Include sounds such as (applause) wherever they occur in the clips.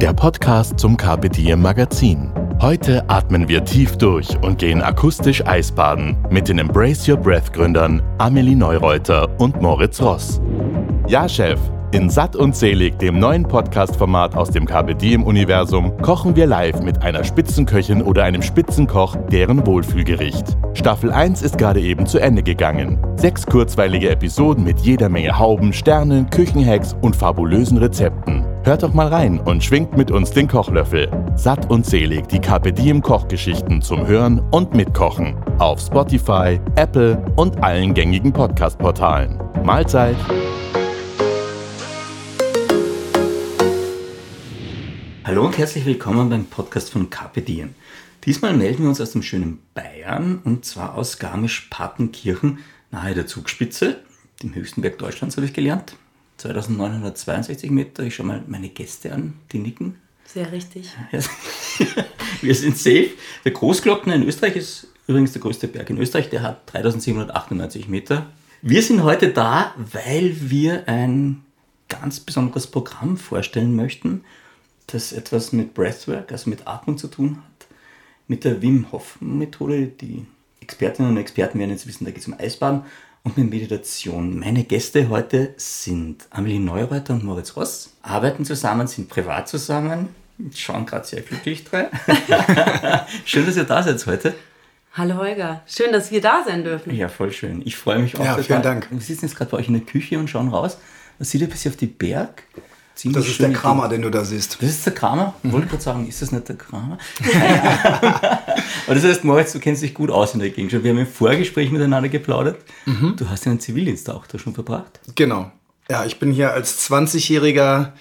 der Podcast zum Carpe Diem Magazin. Heute atmen wir tief durch und gehen akustisch Eisbaden mit den Embrace Your Breath Gründern Amelie Neureuter und Moritz Ross. Ja, Chef. In Satt und Selig, dem neuen Podcast-Format aus dem Carpe Diem-Universum, kochen wir live mit einer Spitzenköchin oder einem Spitzenkoch deren Wohlfühlgericht. Staffel 1 ist gerade eben zu Ende gegangen. Sechs kurzweilige Episoden mit jeder Menge Hauben, Sternen, Küchenhacks und fabulösen Rezepten. Hört doch mal rein und schwingt mit uns den Kochlöffel. Satt und selig die Diem Kochgeschichten zum Hören und Mitkochen. Auf Spotify, Apple und allen gängigen Podcast-Portalen. Mahlzeit! Hallo und herzlich willkommen beim Podcast von Carpe Diem. Diesmal melden wir uns aus dem schönen Bayern und zwar aus Garmisch-Partenkirchen nahe der Zugspitze, dem höchsten Berg Deutschlands habe ich gelernt. 2962 Meter. Ich schaue mal meine Gäste an, die nicken. Sehr richtig. (laughs) Wir sind safe. Der Großglockner in Österreich ist übrigens der größte Berg in Österreich. Der hat 3798 Meter. Wir sind heute da, weil wir ein ganz besonderes Programm vorstellen möchten, das etwas mit Breathwork, also mit Atmung zu tun hat. Mit der Wim Hof Methode. Die Expertinnen und Experten werden jetzt wissen, da geht es um Eisbaden und mit Meditation. Meine Gäste heute sind Amelie Neureuter und Moritz Ross. Arbeiten zusammen, sind privat zusammen, schauen gerade sehr glücklich drei. (laughs) schön, dass ihr da seid heute. Hallo Holger, schön, dass wir da sein dürfen. Ja, voll schön. Ich freue mich auch. Ja, vielen Dank. Wir sitzen jetzt gerade bei euch in der Küche und schauen raus. Man sieht ein bisschen auf die Berg. Ziemlich das ist der Kramer, den du da siehst. Das ist der Kramer? Mhm. Wollte gerade sagen, ist das nicht der Kramer? (laughs) Aber das heißt, Moritz, du kennst dich gut aus in der Gegend. Wir haben im Vorgespräch miteinander geplaudert. Mhm. Du hast einen Zivildienst auch da schon verbracht. Genau. Ja, ich bin hier als 20-jähriger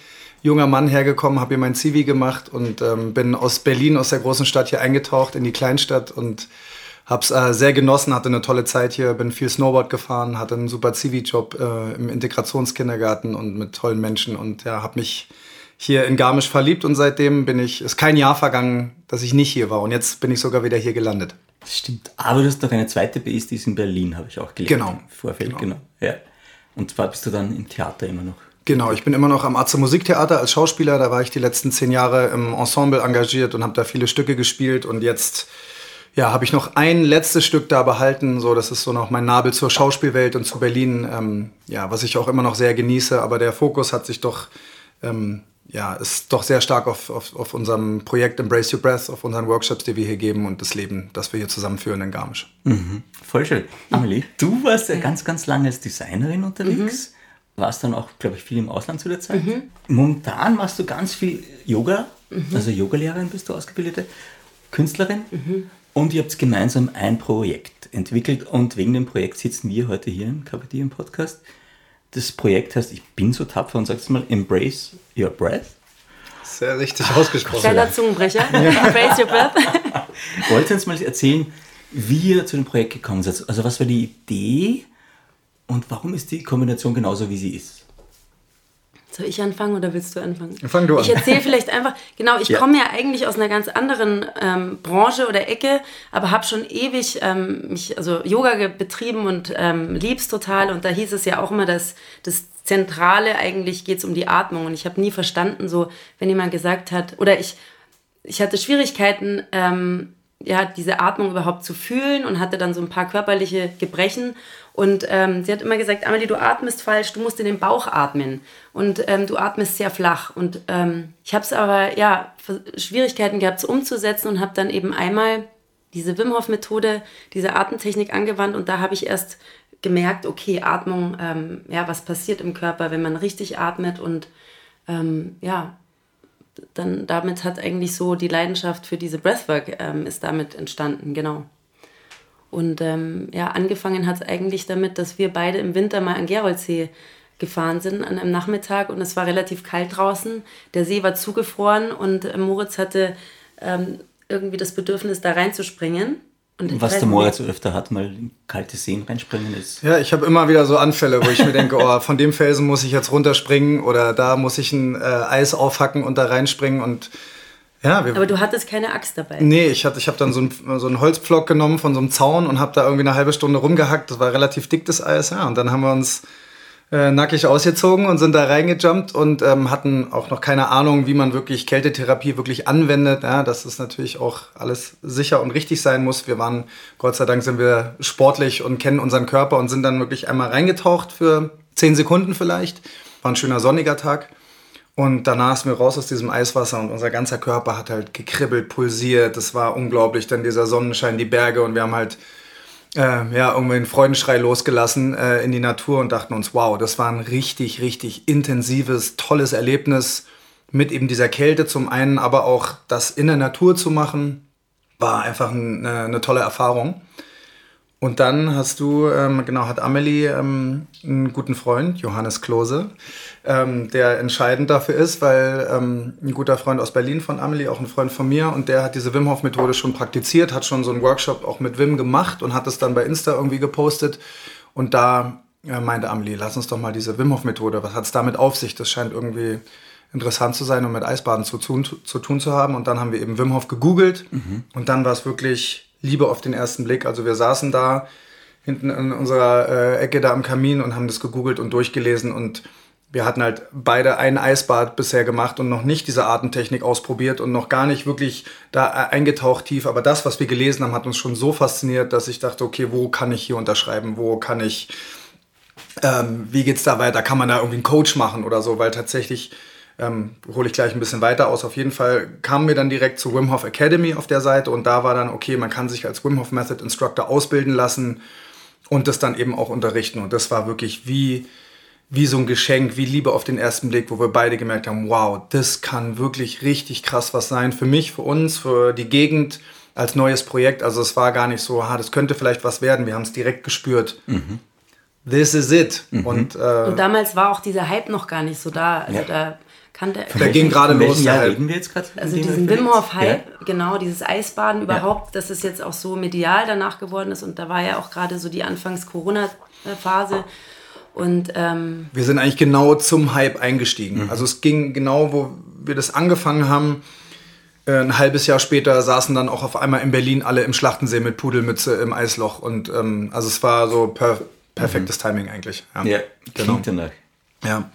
junger Mann hergekommen, habe hier mein Zivi gemacht und ähm, bin aus Berlin, aus der großen Stadt hier eingetaucht in die Kleinstadt und habe es äh, sehr genossen, hatte eine tolle Zeit hier, bin viel Snowboard gefahren, hatte einen super Zivi-Job äh, im Integrationskindergarten und mit tollen Menschen und ja, habe mich hier in Garmisch verliebt und seitdem bin ich, ist kein Jahr vergangen, dass ich nicht hier war und jetzt bin ich sogar wieder hier gelandet. Das stimmt. Aber du hast doch eine zweite Base, die ist in Berlin, habe ich auch gelesen. Genau. Im Vorfeld, genau. genau. Ja. Und zwar bist du dann im Theater immer noch. Genau, ich bin immer noch am Atze Musiktheater als Schauspieler. Da war ich die letzten zehn Jahre im Ensemble engagiert und habe da viele Stücke gespielt. Und jetzt ja, habe ich noch ein letztes Stück da behalten. So, das ist so noch mein Nabel zur Schauspielwelt und zu Berlin. Ähm, ja, was ich auch immer noch sehr genieße. Aber der Fokus hat sich doch ähm, ja, ist doch sehr stark auf, auf, auf unserem Projekt Embrace Your Breath, auf unseren Workshops, die wir hier geben und das Leben, das wir hier zusammenführen in Garmisch. Mhm. Voll schön. Amelie, du warst ja ganz, ganz lange als Designerin unterwegs. Mhm. Warst dann auch, glaube ich, viel im Ausland zu der Zeit. Mhm. Momentan machst du ganz viel Yoga, mhm. also Yogalehrerin bist du ausgebildete, Künstlerin. Und ihr habt gemeinsam ein Projekt entwickelt und wegen dem Projekt sitzen wir heute hier im KPD im Podcast das Projekt heißt Ich bin so tapfer und sagst mal Embrace Your Breath. Sehr richtig ausgesprochen. Kleiner Zungenbrecher. (laughs) Embrace Your Breath. (laughs) Wollt ihr uns mal erzählen, wie ihr zu dem Projekt gekommen seid? Also was war die Idee und warum ist die Kombination genauso, wie sie ist? Soll ich anfangen oder willst du anfangen? Fang du an. Ich erzähle vielleicht einfach, genau, ich (laughs) ja. komme ja eigentlich aus einer ganz anderen ähm, Branche oder Ecke, aber habe schon ewig ähm, mich, also Yoga betrieben und ähm, lieb's total. Und da hieß es ja auch immer, dass das Zentrale eigentlich geht es um die Atmung. Und ich habe nie verstanden, so, wenn jemand gesagt hat, oder ich, ich hatte Schwierigkeiten, ähm, ja, diese Atmung überhaupt zu fühlen und hatte dann so ein paar körperliche Gebrechen. Und ähm, sie hat immer gesagt, Amelie, du atmest falsch, du musst in den Bauch atmen. Und ähm, du atmest sehr flach. Und ähm, ich habe es aber, ja, Schwierigkeiten gehabt, es umzusetzen und habe dann eben einmal diese Wim Hof Methode, diese Atemtechnik angewandt. Und da habe ich erst gemerkt, okay, Atmung, ähm, ja, was passiert im Körper, wenn man richtig atmet und ähm, ja, dann damit hat eigentlich so die Leidenschaft für diese Breathwork ähm, ist damit entstanden, genau. Und ähm, ja, angefangen hat es eigentlich damit, dass wir beide im Winter mal an Geroldsee gefahren sind an einem Nachmittag und es war relativ kalt draußen. Der See war zugefroren und äh, Moritz hatte ähm, irgendwie das Bedürfnis, da reinzuspringen. Und Was der Moritz so öfter hat, mal in kalte Seen reinspringen ist. Ja, ich habe immer wieder so Anfälle, wo ich mir denke, oh, von dem Felsen muss ich jetzt runterspringen oder da muss ich ein äh, Eis aufhacken und da reinspringen und ja, Aber du hattest keine Axt dabei. Nee, ich, ich habe dann so einen, so einen Holzpflock genommen von so einem Zaun und habe da irgendwie eine halbe Stunde rumgehackt. Das war relativ dick, das Eis. Ja, und dann haben wir uns äh, nackig ausgezogen und sind da reingejumpt und ähm, hatten auch noch keine Ahnung, wie man wirklich Kältetherapie wirklich anwendet. Ja, dass es natürlich auch alles sicher und richtig sein muss. Wir waren, Gott sei Dank, sind wir sportlich und kennen unseren Körper und sind dann wirklich einmal reingetaucht für zehn Sekunden vielleicht. War ein schöner sonniger Tag. Und danach sind wir raus aus diesem Eiswasser und unser ganzer Körper hat halt gekribbelt, pulsiert. Das war unglaublich. Dann dieser Sonnenschein, die Berge und wir haben halt äh, ja, irgendwie einen Freudenschrei losgelassen äh, in die Natur und dachten uns, wow, das war ein richtig, richtig intensives, tolles Erlebnis mit eben dieser Kälte zum einen, aber auch das in der Natur zu machen, war einfach eine, eine tolle Erfahrung. Und dann hast du, ähm, genau, hat Amelie ähm, einen guten Freund, Johannes Klose, ähm, der entscheidend dafür ist, weil ähm, ein guter Freund aus Berlin von Amelie, auch ein Freund von mir, und der hat diese Wim Hof Methode schon praktiziert, hat schon so einen Workshop auch mit Wim gemacht und hat es dann bei Insta irgendwie gepostet. Und da äh, meinte Amelie, lass uns doch mal diese Wim Hof Methode, was hat es damit auf sich? Das scheint irgendwie interessant zu sein und mit Eisbaden zu tun zu, tun zu haben. Und dann haben wir eben Wim Hof gegoogelt mhm. und dann war es wirklich Liebe auf den ersten Blick. Also wir saßen da hinten in unserer äh, Ecke da am Kamin und haben das gegoogelt und durchgelesen und wir hatten halt beide ein Eisbad bisher gemacht und noch nicht diese Atemtechnik ausprobiert und noch gar nicht wirklich da äh, eingetaucht tief. Aber das, was wir gelesen haben, hat uns schon so fasziniert, dass ich dachte, okay, wo kann ich hier unterschreiben? Wo kann ich, ähm, wie geht's da weiter? Kann man da irgendwie einen Coach machen oder so? Weil tatsächlich ähm, hole ich gleich ein bisschen weiter aus. Auf jeden Fall kamen wir dann direkt zu Wim Hof Academy auf der Seite und da war dann, okay, man kann sich als Wim Hof Method Instructor ausbilden lassen und das dann eben auch unterrichten. Und das war wirklich wie, wie so ein Geschenk, wie Liebe auf den ersten Blick, wo wir beide gemerkt haben, wow, das kann wirklich richtig krass was sein für mich, für uns, für die Gegend als neues Projekt. Also es war gar nicht so, ha, das könnte vielleicht was werden. Wir haben es direkt gespürt. Mhm. This is it. Mhm. Und, äh, und damals war auch dieser Hype noch gar nicht so da. Also ja. da kannte. Der ging gerade los. Ja, reden wir jetzt gerade? Also diesen Wim Hof Hype, ja. genau, dieses Eisbaden überhaupt, ja. dass es jetzt auch so medial danach geworden ist. Und da war ja auch gerade so die Anfangs-Corona-Phase. Und ähm, wir sind eigentlich genau zum Hype eingestiegen. Mhm. Also es ging genau, wo wir das angefangen haben. Äh, ein halbes Jahr später saßen dann auch auf einmal in Berlin alle im Schlachtensee mit Pudelmütze im Eisloch. Und ähm, also es war so per perfektes mhm. Timing eigentlich. Ja, ja genau. danach. Ja.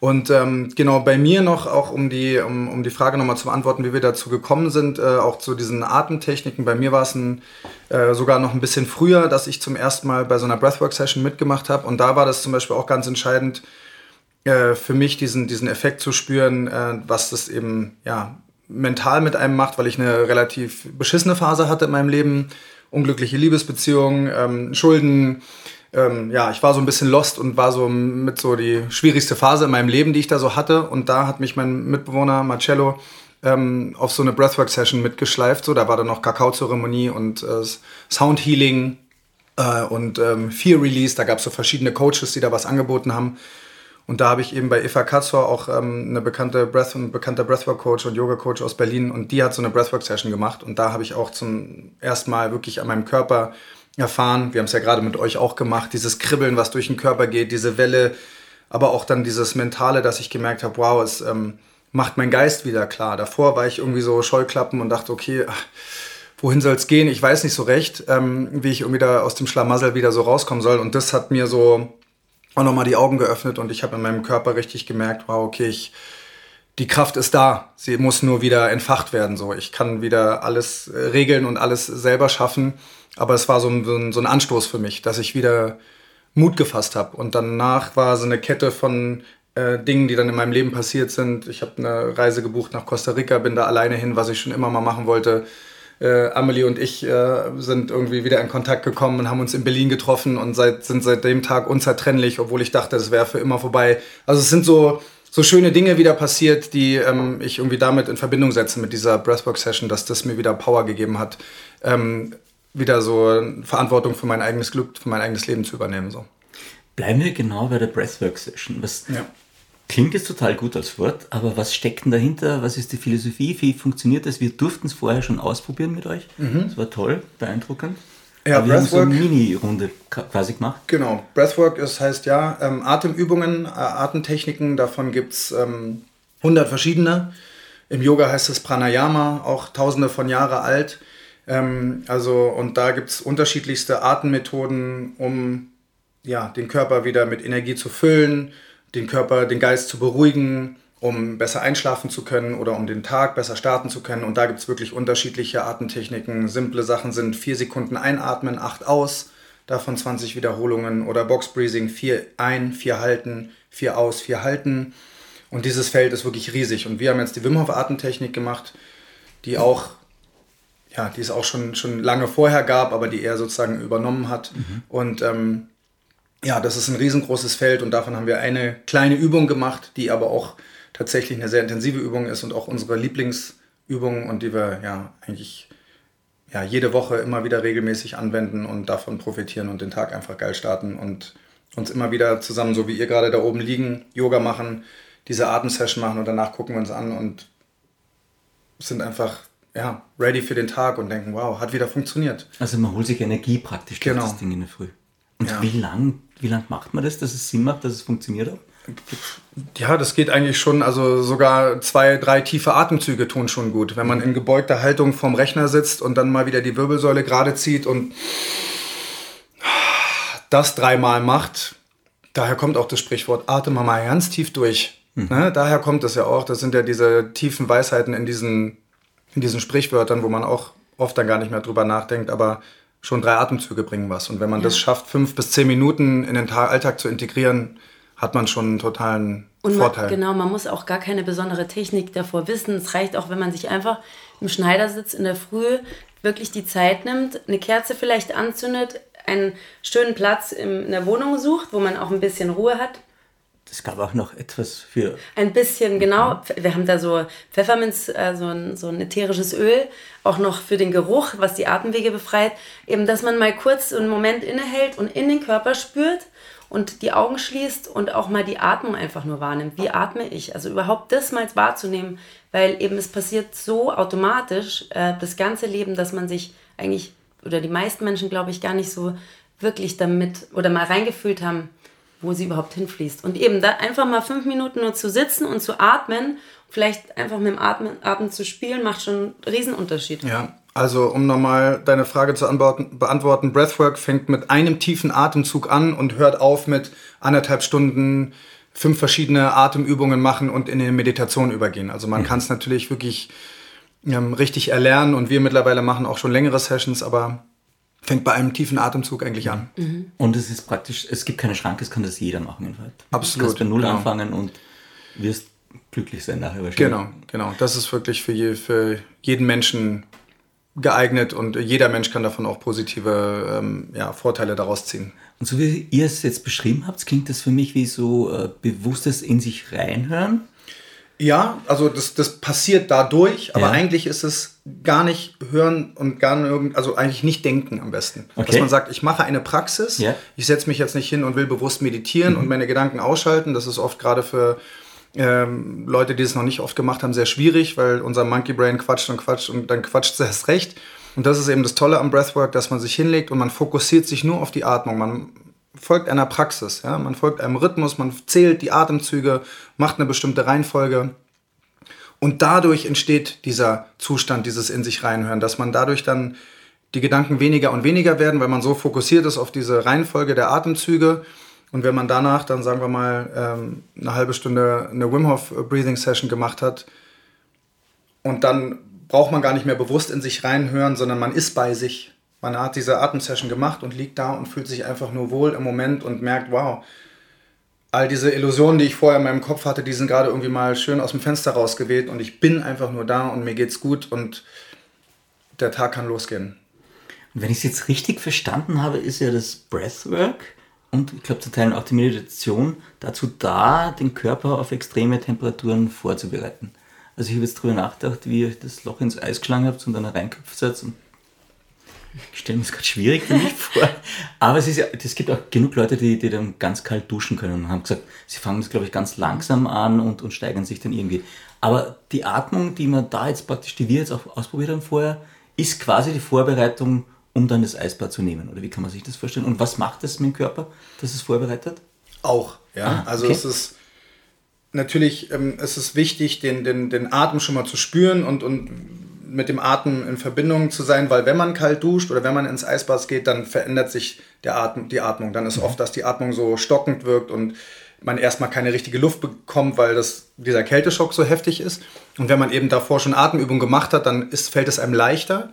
Und ähm, genau bei mir noch, auch um die, um, um die Frage nochmal zu beantworten, wie wir dazu gekommen sind, äh, auch zu diesen Atemtechniken. Bei mir war es ein, äh, sogar noch ein bisschen früher, dass ich zum ersten Mal bei so einer Breathwork-Session mitgemacht habe. Und da war das zum Beispiel auch ganz entscheidend äh, für mich, diesen, diesen Effekt zu spüren, äh, was das eben ja, mental mit einem macht, weil ich eine relativ beschissene Phase hatte in meinem Leben. Unglückliche Liebesbeziehungen, ähm, Schulden, ähm, ja, ich war so ein bisschen lost und war so mit so die schwierigste Phase in meinem Leben, die ich da so hatte. Und da hat mich mein Mitbewohner Marcello ähm, auf so eine Breathwork-Session mitgeschleift. So, da war dann noch Kakaozeremonie und äh, Sound Healing äh, und ähm, Fear Release. Da gab es so verschiedene Coaches, die da was angeboten haben. Und da habe ich eben bei Eva Katzor auch ähm, eine bekannte Breath und bekannter Breathwork-Coach und Yoga-Coach aus Berlin und die hat so eine Breathwork-Session gemacht. Und da habe ich auch zum ersten Mal wirklich an meinem Körper erfahren. Wir haben es ja gerade mit euch auch gemacht, dieses Kribbeln, was durch den Körper geht, diese Welle, aber auch dann dieses Mentale, dass ich gemerkt habe, wow, es ähm, macht mein Geist wieder klar. Davor war ich irgendwie so Scheuklappen und dachte, okay, ach, wohin soll es gehen? Ich weiß nicht so recht, ähm, wie ich irgendwie da aus dem Schlamassel wieder so rauskommen soll. Und das hat mir so auch nochmal die Augen geöffnet und ich habe in meinem Körper richtig gemerkt, wow, okay, ich, die Kraft ist da. Sie muss nur wieder entfacht werden. So, ich kann wieder alles äh, regeln und alles selber schaffen. Aber es war so ein, so ein Anstoß für mich, dass ich wieder Mut gefasst habe. Und danach war so eine Kette von äh, Dingen, die dann in meinem Leben passiert sind. Ich habe eine Reise gebucht nach Costa Rica, bin da alleine hin, was ich schon immer mal machen wollte. Äh, Amelie und ich äh, sind irgendwie wieder in Kontakt gekommen und haben uns in Berlin getroffen und seit, sind seit dem Tag unzertrennlich, obwohl ich dachte, das wäre für immer vorbei. Also es sind so, so schöne Dinge wieder passiert, die ähm, ich irgendwie damit in Verbindung setze mit dieser Breathwork-Session, dass das mir wieder Power gegeben hat, ähm, wieder so Verantwortung für mein eigenes Glück, für mein eigenes Leben zu übernehmen. So. Bleiben wir genau bei der Breathwork-Session. Was, ja. Klingt jetzt total gut als Wort, aber was steckt denn dahinter? Was ist die Philosophie? Wie funktioniert das? Wir durften es vorher schon ausprobieren mit euch. Das war toll, beeindruckend. Ja, wir haben so eine Breathwork. Mini-Runde quasi gemacht. Genau, Breathwork ist, heißt ja ähm, Atemübungen, äh, Atemtechniken, davon gibt es ähm, 100 verschiedene. Im Yoga heißt es Pranayama, auch tausende von Jahre alt. Ähm, also, und da gibt es unterschiedlichste Atemmethoden, um ja, den Körper wieder mit Energie zu füllen, den Körper, den Geist zu beruhigen, um besser einschlafen zu können oder um den Tag besser starten zu können. Und da gibt es wirklich unterschiedliche Atemtechniken. Simple Sachen sind 4 Sekunden einatmen, 8 aus, davon 20 Wiederholungen oder Box Breathing, 4 ein, 4 halten, 4 aus, 4 halten. Und dieses Feld ist wirklich riesig. Und wir haben jetzt die Wim Hof Atemtechnik gemacht, die auch, ja, die es auch schon, schon lange vorher gab, aber die er sozusagen übernommen hat. Und ähm, ja, das ist ein riesengroßes Feld und davon haben wir eine kleine Übung gemacht, die aber auch tatsächlich eine sehr intensive Übung ist und auch unsere Lieblingsübung und die wir ja eigentlich ja, jede Woche immer wieder regelmäßig anwenden und davon profitieren und den Tag einfach geil starten und uns immer wieder zusammen, so wie ihr gerade da oben liegen, Yoga machen, diese Atemsession machen und danach gucken wir uns an und sind einfach ja, ready für den Tag und denken, wow, hat wieder funktioniert. Also man holt sich Energie praktisch durch Genau. das Ding in der Früh. Und Ja. wie lang, wie lang macht man das, dass es Sinn macht, dass es funktioniert auch? Ja, das geht eigentlich schon, also sogar zwei, drei tiefe Atemzüge tun schon gut. Wenn man in gebeugter Haltung vorm Rechner sitzt und dann mal wieder die Wirbelsäule gerade zieht und das dreimal macht, daher kommt auch das Sprichwort, atme mal ganz tief durch. Ne? Daher kommt es ja auch, das sind ja diese tiefen Weisheiten in diesen, in diesen Sprichwörtern, wo man auch oft dann gar nicht mehr drüber nachdenkt, aber schon drei Atemzüge bringen was. Und wenn man das schafft, fünf bis zehn Minuten in den Ta Alltag zu integrieren, hat man schon einen totalen Und Vorteil. Man, genau, man muss auch gar keine besondere Technik davor wissen. Es reicht auch, wenn man sich einfach im Schneidersitz in der Früh wirklich die Zeit nimmt, eine Kerze vielleicht anzündet, einen schönen Platz in der Wohnung sucht, wo man auch ein bisschen Ruhe hat. Es gab auch noch etwas für Ein bisschen, genau. Wir haben da so Pfefferminz, äh, so, ein, so ein ätherisches Öl, auch noch für den Geruch, was die Atemwege befreit. Eben, dass man mal kurz so einen Moment innehält und in den Körper spürt und die Augen schließt und auch mal die Atmung einfach nur wahrnimmt. Wie atme ich? Also überhaupt das mal wahrzunehmen, weil eben es passiert so automatisch, äh, das ganze Leben, dass man sich eigentlich, oder die meisten Menschen, glaube ich, gar nicht so wirklich damit oder mal reingefühlt haben, wo sie überhaupt hinfließt. Und eben da einfach mal fünf Minuten nur zu sitzen und zu atmen, vielleicht einfach mit dem Atmen, Atem zu spielen, macht schon einen Riesenunterschied. Ja, also um nochmal deine Frage zu antworten, beantworten, Breathwork fängt mit einem tiefen Atemzug an und hört auf mit anderthalb Stunden fünf verschiedene Atemübungen machen und in eine Meditation übergehen. Also man kann es natürlich wirklich ähm, richtig erlernen und wir mittlerweile machen auch schon längere Sessions, aber fängt bei einem tiefen Atemzug eigentlich an. Und es ist praktisch, es gibt keine Schranke, es kann das jeder machen in Wahrheit. Absolut, Du kannst bei Null genau. anfangen und wirst glücklich sein nachher wahrscheinlich. Genau, genau. Das ist wirklich für, je, für jeden Menschen geeignet und jeder Mensch kann davon auch positive ähm, ja, Vorteile daraus ziehen. Und so wie ihr es jetzt beschrieben habt, klingt das für mich wie so äh, bewusstes in sich reinhören. Ja, also das, das passiert dadurch, aber Ja. eigentlich ist es gar nicht hören und gar irgend, also eigentlich nicht denken am besten. Dass Okay. man sagt, ich mache eine Praxis, Ja. Mhm. ich setze mich jetzt nicht hin und will bewusst meditieren und meine Gedanken ausschalten. Das ist oft gerade für ähm, Leute, die es noch nicht oft gemacht haben, sehr schwierig, weil unser Monkey Brain quatscht und quatscht und dann quatscht es erst recht. Und das ist eben das Tolle am Breathwork, dass man sich hinlegt und man fokussiert sich nur auf die Atmung. Man folgt einer Praxis, ja? man folgt einem Rhythmus, man zählt die Atemzüge, macht eine bestimmte Reihenfolge. Und dadurch entsteht dieser Zustand, dieses in sich reinhören, dass man dadurch dann die Gedanken weniger und weniger werden, weil man so fokussiert ist auf diese Reihenfolge der Atemzüge. Und wenn man danach dann, sagen wir mal, ähm, eine halbe Stunde eine Wim Hof Breathing Session gemacht hat und dann braucht man gar nicht mehr bewusst in sich reinhören, sondern man ist bei sich. Man hat diese Atemsession gemacht und liegt da und fühlt sich einfach nur wohl im Moment und merkt, wow, all diese Illusionen, die ich vorher in meinem Kopf hatte, die sind gerade irgendwie mal schön aus dem Fenster rausgeweht und ich bin einfach nur da und mir geht's gut und der Tag kann losgehen. Und wenn ich es jetzt richtig verstanden habe, ist ja das Breathwork und ich glaube zu Teilen auch die Meditation dazu da, den Körper auf extreme Temperaturen vorzubereiten. Also ich habe jetzt drüber nachgedacht, wie ihr das Loch ins Eis geschlagen habt und dann reinköpft seid Ich stelle mir das gerade schwierig für mich (laughs) vor. Aber es, ist ja, es gibt auch genug Leute, die, die dann ganz kalt duschen können und haben gesagt, sie fangen das, glaube ich, ganz langsam an und, und steigern sich dann irgendwie. Aber die Atmung, die man da jetzt praktisch, die wir jetzt auch ausprobiert haben vorher, ist quasi die Vorbereitung, um dann das Eisbad zu nehmen. Oder wie kann man sich das vorstellen? Und was macht das mit dem Körper, dass es vorbereitet? Auch, ja. Ah, also okay. es ist natürlich, ähm, es ist wichtig, den, den, den Atem schon mal zu spüren und, und mit dem Atem in Verbindung zu sein, weil wenn man kalt duscht oder wenn man ins Eisbad geht, dann verändert sich der Atem, die Atmung. Dann ist mhm. oft, dass die Atmung so stockend wirkt und man erstmal keine richtige Luft bekommt, weil das, dieser Kälteschock so heftig ist. Und wenn man eben davor schon Atemübungen gemacht hat, dann ist, fällt es einem leichter.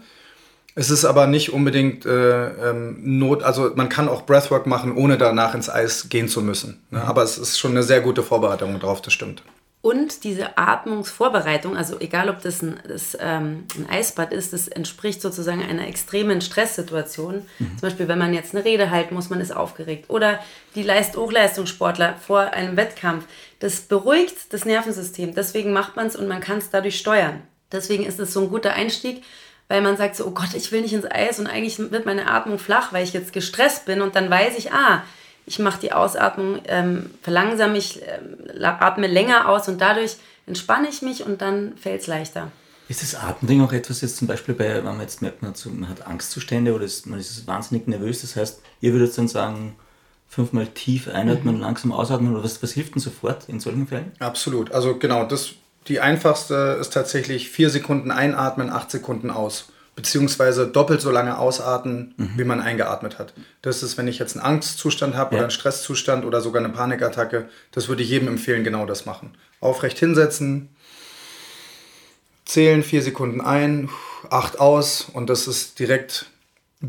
Es ist aber nicht unbedingt äh, ähm, Not, also man kann auch Breathwork machen, ohne danach ins Eis gehen zu müssen. Ne? Mhm. Aber es ist schon eine sehr gute Vorbereitung drauf, das stimmt. Und diese Atmungsvorbereitung, also egal ob das ein, das, ähm, ein Eisbad ist, das entspricht sozusagen einer extremen Stresssituation. Mhm. Zum Beispiel, wenn man jetzt eine Rede halten muss, man ist aufgeregt. Oder die Leist Hochleistungssportler vor einem Wettkampf. Das beruhigt das Nervensystem. Deswegen macht man es und man kann es dadurch steuern. Deswegen ist es so ein guter Einstieg, weil man sagt so, oh Gott, ich will nicht ins Eis und eigentlich wird meine Atmung flach, weil ich jetzt gestresst bin und dann weiß ich, ah, ich mache die Ausatmung, ähm, verlangsame ich, äh, atme länger aus und dadurch entspanne ich mich und dann fällt es leichter. Ist das Atemding auch etwas jetzt zum Beispiel bei, wenn man jetzt merkt, man hat, so, man hat Angstzustände oder ist, man ist wahnsinnig nervös, das heißt, ihr würdet dann sagen, fünfmal tief einatmen, mhm. langsam ausatmen oder was, was hilft denn sofort in solchen Fällen? Absolut, also genau, das, die einfachste ist tatsächlich vier Sekunden einatmen, acht Sekunden aus beziehungsweise doppelt so lange ausatmen, mhm. wie man eingeatmet hat. Das ist, wenn ich jetzt einen Angstzustand habe ja. oder einen Stresszustand oder sogar eine Panikattacke, das würde ich jedem empfehlen, genau das machen. Aufrecht hinsetzen, zählen vier Sekunden ein, acht aus und das ist direkt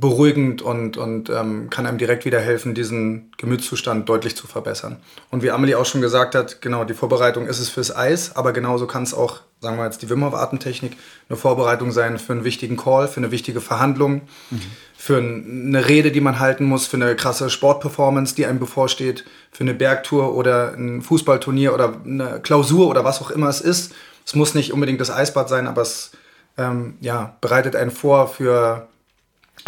beruhigend und, und ähm, kann einem direkt wieder helfen, diesen Gemütszustand deutlich zu verbessern. Und wie Amelie auch schon gesagt hat, genau, die Vorbereitung ist es fürs Eis, aber genauso kann es auch, sagen wir jetzt die Wim Hof Atemtechnik, eine Vorbereitung sein für einen wichtigen Call, für eine wichtige Verhandlung, mhm. für eine Rede, die man halten muss, für eine krasse Sportperformance, die einem bevorsteht, für eine Bergtour oder ein Fußballturnier oder eine Klausur oder was auch immer es ist. Es muss nicht unbedingt das Eisbad sein, aber es ähm, ja, bereitet einen vor für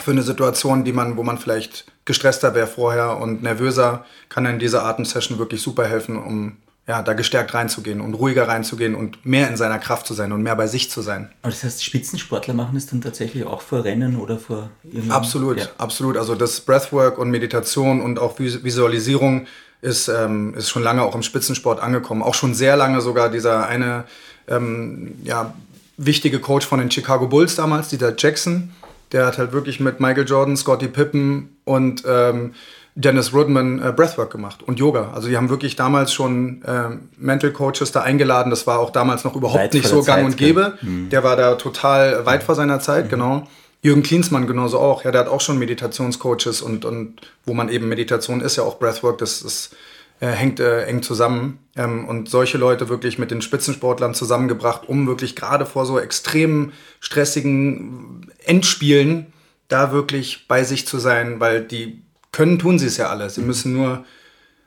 für eine Situation, die man, wo man vielleicht gestresster wäre vorher und nervöser, kann dann diese Atemsession wirklich super helfen, um ja, da gestärkt reinzugehen und ruhiger reinzugehen und mehr in seiner Kraft zu sein und mehr bei sich zu sein. Aber das heißt, Spitzensportler machen es dann tatsächlich auch vor Rennen oder vor irgendeinem... Absolut, ja. absolut. Also das Breathwork und Meditation und auch Visualisierung ist, ähm, ist schon lange auch im Spitzensport angekommen. Auch schon sehr lange sogar dieser eine ähm, ja, wichtige Coach von den Chicago Bulls damals, dieser Jackson, der hat halt wirklich mit Michael Jordan, Scottie Pippen und ähm, Dennis Rodman äh, Breathwork gemacht und Yoga. Also die haben wirklich damals schon äh, Mental Coaches da eingeladen. Das war auch damals noch überhaupt weit nicht so gang und gäbe. Mhm. Der war da total weit vor seiner Zeit, mhm. genau. Jürgen Klinsmann genauso auch. Ja, der hat auch schon Meditationscoaches und, und wo man eben Meditation ist ja auch Breathwork. Das ist äh, hängt äh, eng zusammen. Ähm, und solche Leute wirklich mit den Spitzensportlern zusammengebracht, um wirklich gerade vor so extrem stressigen Endspielen da wirklich bei sich zu sein, weil die können, tun sie es ja alle. Sie müssen nur,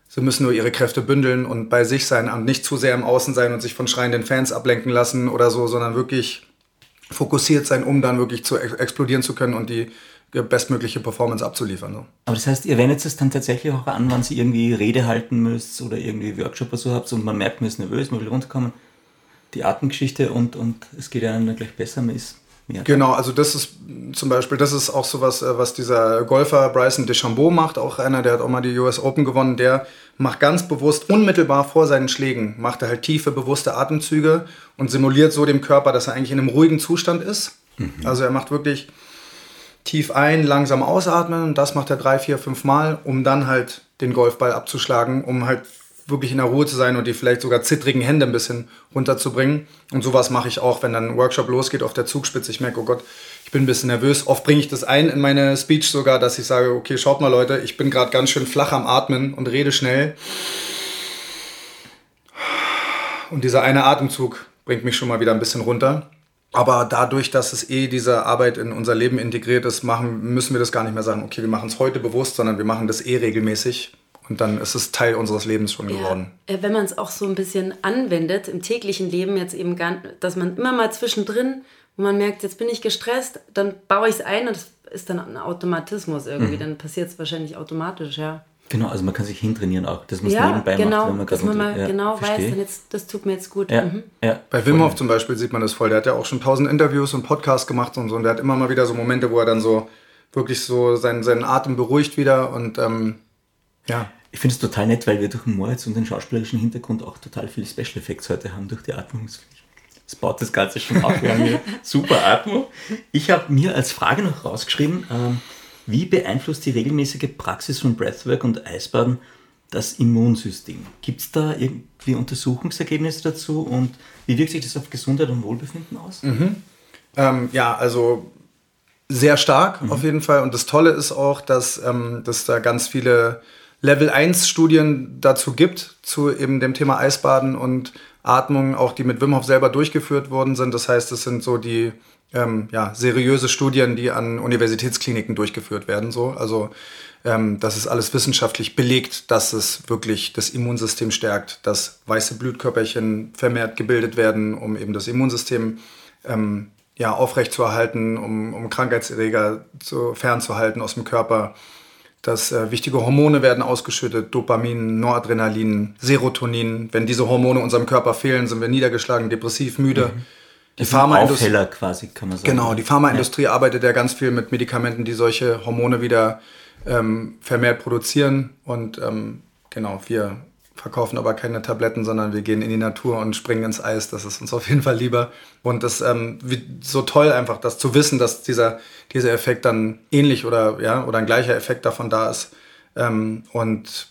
sie müssen nur ihre Kräfte bündeln und bei sich sein und nicht zu sehr im Außen sein und sich von schreienden Fans ablenken lassen oder so, sondern wirklich fokussiert sein, um dann wirklich zu explodieren zu können und die bestmögliche Performance abzuliefern. So. Aber das heißt, ihr wendet es dann tatsächlich auch an, wann ihr irgendwie Rede halten müsst oder irgendwie Workshop oder so habt und man merkt, man ist nervös, man will runterkommen. Die Atemgeschichte und, und es geht einem dann gleich besser, man ist mehr. Genau, also das ist zum Beispiel, das ist auch sowas, äh, was dieser Golfer Bryson DeChambeau macht, auch einer, der hat auch mal die US Open gewonnen, der macht ganz bewusst, unmittelbar vor seinen Schlägen, macht er halt tiefe, bewusste Atemzüge und simuliert so dem Körper, dass er eigentlich in einem ruhigen Zustand ist. Mhm. Also er macht wirklich tief ein, langsam ausatmen. Und das macht er drei, vier, fünf Mal, um dann halt den Golfball abzuschlagen, um halt wirklich in der Ruhe zu sein und die vielleicht sogar zittrigen Hände ein bisschen runterzubringen. Und sowas mache ich auch, wenn dann ein Workshop losgeht auf der Zugspitze. Ich merke, oh Gott, ich bin ein bisschen nervös. Oft bringe ich das ein in meine Speech sogar, dass ich sage, okay, schaut mal Leute, ich bin gerade ganz schön flach am Atmen und rede schnell. Und dieser eine Atemzug bringt mich schon mal wieder ein bisschen runter. Aber dadurch, dass es eh diese Arbeit in unser Leben integriert ist, machen, müssen wir das gar nicht mehr sagen, okay, wir machen es heute bewusst, sondern wir machen das eh regelmäßig. Und dann ist es Teil unseres Lebens schon geworden. Ja, wenn man es auch so ein bisschen anwendet im täglichen Leben, jetzt eben gar, dass man immer mal zwischendrin wo man merkt, jetzt bin ich gestresst, dann baue ich es ein und das ist dann ein Automatismus irgendwie. Mhm. Dann passiert es wahrscheinlich automatisch, ja. Genau, also man kann sich hintrainieren auch, dass man es ja, nebenbei genau, macht, wenn man dass man mal ja, genau verstehe. weiß, dann jetzt, das tut mir jetzt gut. Ja, mhm. ja. Bei Wim Hof zum Beispiel sieht man das voll. Der hat ja auch schon tausend Interviews und Podcasts gemacht und so. Und der hat immer mal wieder so Momente, wo er dann so wirklich so seinen, seinen Atem beruhigt wieder und ähm, ja. Ich finde es total nett, weil wir durch den Moritz und den schauspielerischen Hintergrund auch total viele Special Effects heute haben durch die Atmung. Das baut das Ganze schon auf. Wir haben hier (laughs) super Atmung. Ich habe mir als Frage noch rausgeschrieben, ähm, wie beeinflusst die regelmäßige Praxis von Breathwork und Eisbaden das Immunsystem? Gibt es da irgendwie Untersuchungsergebnisse dazu und wie wirkt sich das auf Gesundheit und Wohlbefinden aus? Mhm. Ähm, ja, also sehr stark mhm. auf jeden Fall. Und das Tolle ist auch, dass, ähm, dass da ganz viele Level 1 Studien dazu gibt, zu eben dem Thema Eisbaden und Atmung, auch die mit Wim Hof selber durchgeführt worden sind. Das heißt, es sind so die ähm, ja, seriöse Studien, die an Universitätskliniken durchgeführt werden. So. Also ähm, das ist alles wissenschaftlich belegt, dass es wirklich das Immunsystem stärkt, dass weiße Blutkörperchen vermehrt gebildet werden, um eben das Immunsystem ähm, ja, aufrechtzuerhalten, um, um Krankheitserreger zu, fernzuhalten aus dem Körper. Dass äh, wichtige Hormone werden ausgeschüttet, Dopamin, Noradrenalin, Serotonin. Wenn diese Hormone unserem Körper fehlen, sind wir niedergeschlagen, depressiv, müde. Mhm. Die Pharmaindustrie quasi, kann man sagen. Genau, die Pharmaindustrie ja. arbeitet ja ganz viel mit Medikamenten, die solche Hormone wieder ähm, vermehrt produzieren. Und ähm, genau, wir verkaufen aber keine Tabletten, sondern wir gehen in die Natur und springen ins Eis. Das ist uns auf jeden Fall lieber. Und das ähm, so toll einfach, das zu wissen, dass dieser, dieser Effekt dann ähnlich oder, ja, oder ein gleicher Effekt davon da ist. Ähm, und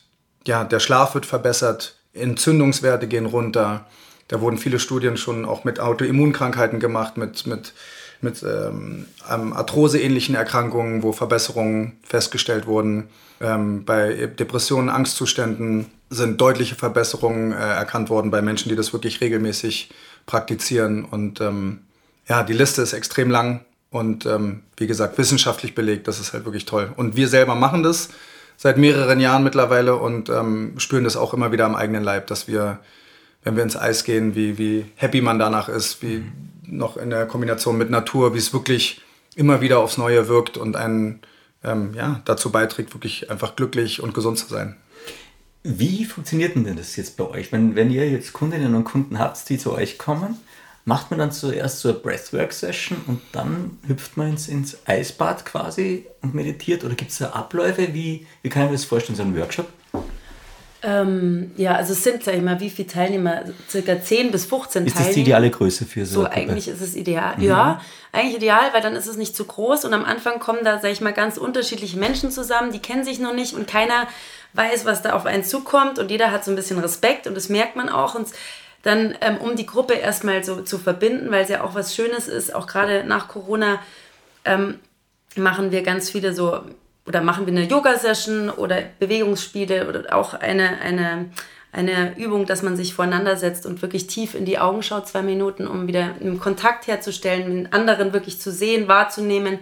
ja, der Schlaf wird verbessert, Entzündungswerte gehen runter. Da wurden viele Studien schon auch mit Autoimmunkrankheiten gemacht, mit, mit, mit ähm, Arthrose-ähnlichen Erkrankungen, wo Verbesserungen festgestellt wurden. Ähm, bei Depressionen, Angstzuständen sind deutliche Verbesserungen äh, erkannt worden bei Menschen, die das wirklich regelmäßig praktizieren. Und ähm, ja, die Liste ist extrem lang und ähm, wie gesagt, wissenschaftlich belegt. Das ist halt wirklich toll. Und wir selber machen das seit mehreren Jahren mittlerweile und ähm, spüren das auch immer wieder am eigenen Leib, dass wir, wenn wir ins Eis gehen, wie, wie happy man danach ist, wie mhm. noch in der Kombination mit Natur, wie es wirklich immer wieder aufs Neue wirkt und einen ähm, ja, dazu beiträgt, wirklich einfach glücklich und gesund zu sein. Wie funktioniert denn das jetzt bei euch? Wenn, wenn ihr jetzt Kundinnen und Kunden habt, die zu euch kommen, macht man dann zuerst so eine Breathwork-Session und dann hüpft man ins, ins Eisbad quasi und meditiert? Oder gibt es da Abläufe? Wie, wie kann ich mir das vorstellen, so ein Workshop? Ähm, ja, also es sind, sag ich mal, wie viele Teilnehmer? Circa 10 bis 15 ist Teilnehmer. Ist das die ideale Größe für so? So, eigentlich ist es ideal. Mhm. Ja, eigentlich ideal, weil dann ist es nicht zu groß und am Anfang kommen da, sag ich mal, ganz unterschiedliche Menschen zusammen, die kennen sich noch nicht und keiner weiß, was da auf einen zukommt und jeder hat so ein bisschen Respekt und das merkt man auch. Und dann, ähm, um die Gruppe erstmal so zu verbinden, weil es ja auch was Schönes ist, auch gerade nach Corona ähm, machen wir ganz viele so, oder machen wir eine Yoga-Session oder Bewegungsspiele oder auch eine, eine, eine Übung, dass man sich voreinander setzt und wirklich tief in die Augen schaut, zwei Minuten, um wieder einen Kontakt herzustellen, den anderen wirklich zu sehen, wahrzunehmen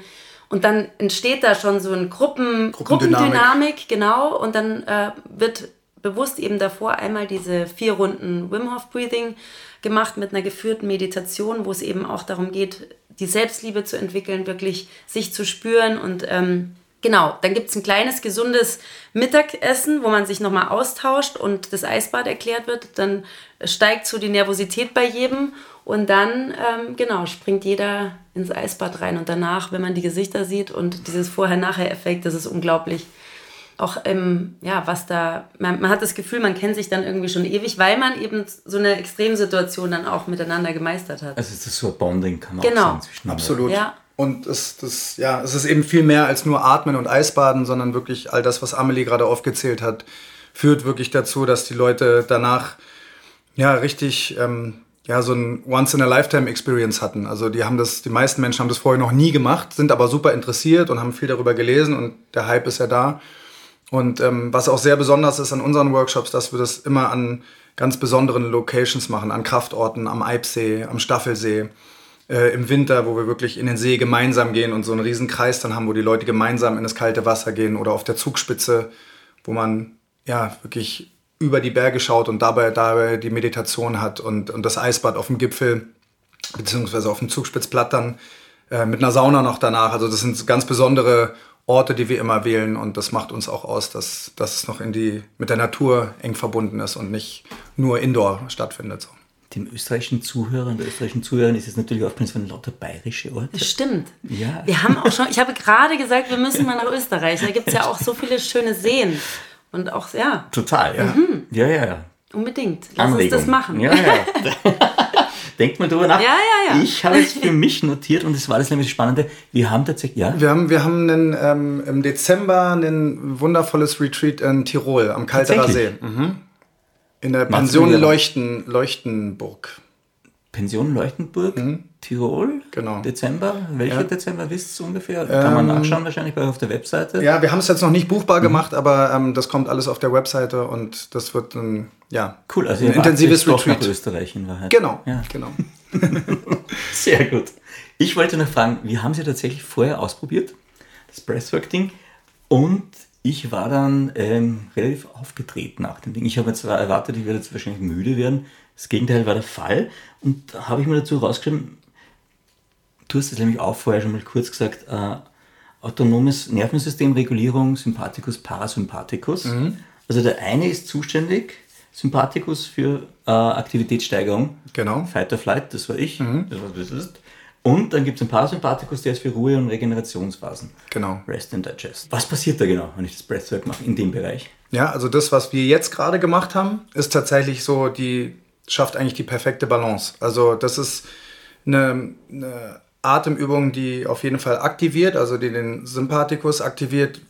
und dann entsteht da schon so eine Gruppen, Gruppendynamik. Gruppendynamik, genau. Und dann äh, wird bewusst eben davor einmal diese vier Runden Wim Hof Breathing gemacht mit einer geführten Meditation, wo es eben auch darum geht, die Selbstliebe zu entwickeln, wirklich sich zu spüren und ähm, Genau, dann gibt es ein kleines, gesundes Mittagessen, wo man sich nochmal austauscht und das Eisbad erklärt wird. Dann steigt so die Nervosität bei jedem und dann, ähm, genau, springt jeder ins Eisbad rein. Und danach, wenn man die Gesichter sieht und dieses Vorher-Nachher-Effekt, das ist unglaublich. Auch ähm, ja, was da, man, man, hat das Gefühl, man kennt sich dann irgendwie schon ewig, weil man eben so eine Extremsituation dann auch miteinander gemeistert hat. Also es ist so ein Bonding, kann man genau. auch sagen. Zwischen Absolut. Ja. Und es, das, ja, es ist eben viel mehr als nur Atmen und Eisbaden, sondern wirklich all das, was Amelie gerade aufgezählt hat, führt wirklich dazu, dass die Leute danach ja richtig ähm, ja, so ein Once-in-a-Lifetime-Experience hatten. Also die haben das, die meisten Menschen haben das vorher noch nie gemacht, sind aber super interessiert und haben viel darüber gelesen und der Hype ist ja da. Und ähm, was auch sehr besonders ist an unseren Workshops, dass wir das immer an ganz besonderen Locations machen, an Kraftorten, am Eibsee, am Staffelsee, äh, im Winter, wo wir wirklich in den See gemeinsam gehen und so einen riesen Kreis dann haben, wo die Leute gemeinsam in das kalte Wasser gehen oder auf der Zugspitze, wo man ja wirklich über die Berge schaut und dabei, dabei die Meditation hat und, und das Eisbad auf dem Gipfel. beziehungsweise auf dem Zugspitzplatt dann äh, mit einer Sauna noch danach. Also das sind ganz besondere Orte, die wir immer wählen und das macht uns auch aus, dass, dass es noch in die, mit der Natur eng verbunden ist und nicht nur indoor stattfindet. So. Dem österreichischen Zuhörern, der österreichischen Zuhörern ist es natürlich auch von lauter bayerische Orte. Das stimmt. Ja. Wir haben auch schon, ich habe gerade gesagt, wir müssen mal nach Österreich. Da gibt es ja auch so viele schöne Seen. Und auch, ja. Total, ja. Mhm. Ja, ja, ja. Unbedingt. Lass Anregung. uns das machen. Ja, ja. (laughs) Denkt mal drüber nach. Ja, ja, ja. Ich habe es für mich notiert und das war das nämlich das Spannende. Wir haben tatsächlich, ja. Wir haben, wir haben einen, ähm, im Dezember ein wundervolles Retreat in Tirol am Kalterer See. Mhm. In der Pension? Leuchten, Leuchtenburg. Pension Leuchtenburg, Tirol, Genau. Dezember. Welcher Ja. Ähm, Dezember wisst ihr ungefähr? Kann man nachschauen wahrscheinlich bei auf der Webseite. Ja, wir haben es jetzt noch nicht buchbar gemacht, aber ähm, das kommt alles auf der Webseite und das wird ein, ja, Cool, also ein intensives doch nach Retreat. Österreich in Wahrheit. Genau, Ja. genau. (laughs) Sehr gut. Ich wollte noch fragen, wir haben ja tatsächlich vorher ausprobiert, das Breathwork-Ding, und ich war dann ähm, relativ aufgetreten nach dem Ding. Ich habe jetzt zwar erwartet, ich werde jetzt wahrscheinlich müde werden. Das Gegenteil war der Fall. Und da habe ich mir dazu rausgeschrieben, du hast es nämlich auch vorher schon mal kurz gesagt, äh, autonomes Nervensystemregulierung, Sympathikus, Parasympathikus. Also der eine ist zuständig, Sympathikus für äh, Aktivitätssteigerung. Genau. Fight or Flight, das war ich. Das war, das ist. Und dann gibt es einen Parasympathikus, der ist für Ruhe- und Regenerationsphasen. Genau. Rest and Digest. Was passiert da genau, wenn ich das Breathwork mache in dem Bereich? Ja, also das, was wir jetzt gerade gemacht haben, ist tatsächlich so, die schafft eigentlich die perfekte Balance. Also das ist eine, eine Atemübung, die auf jeden Fall aktiviert, also die den Sympathikus aktiviert,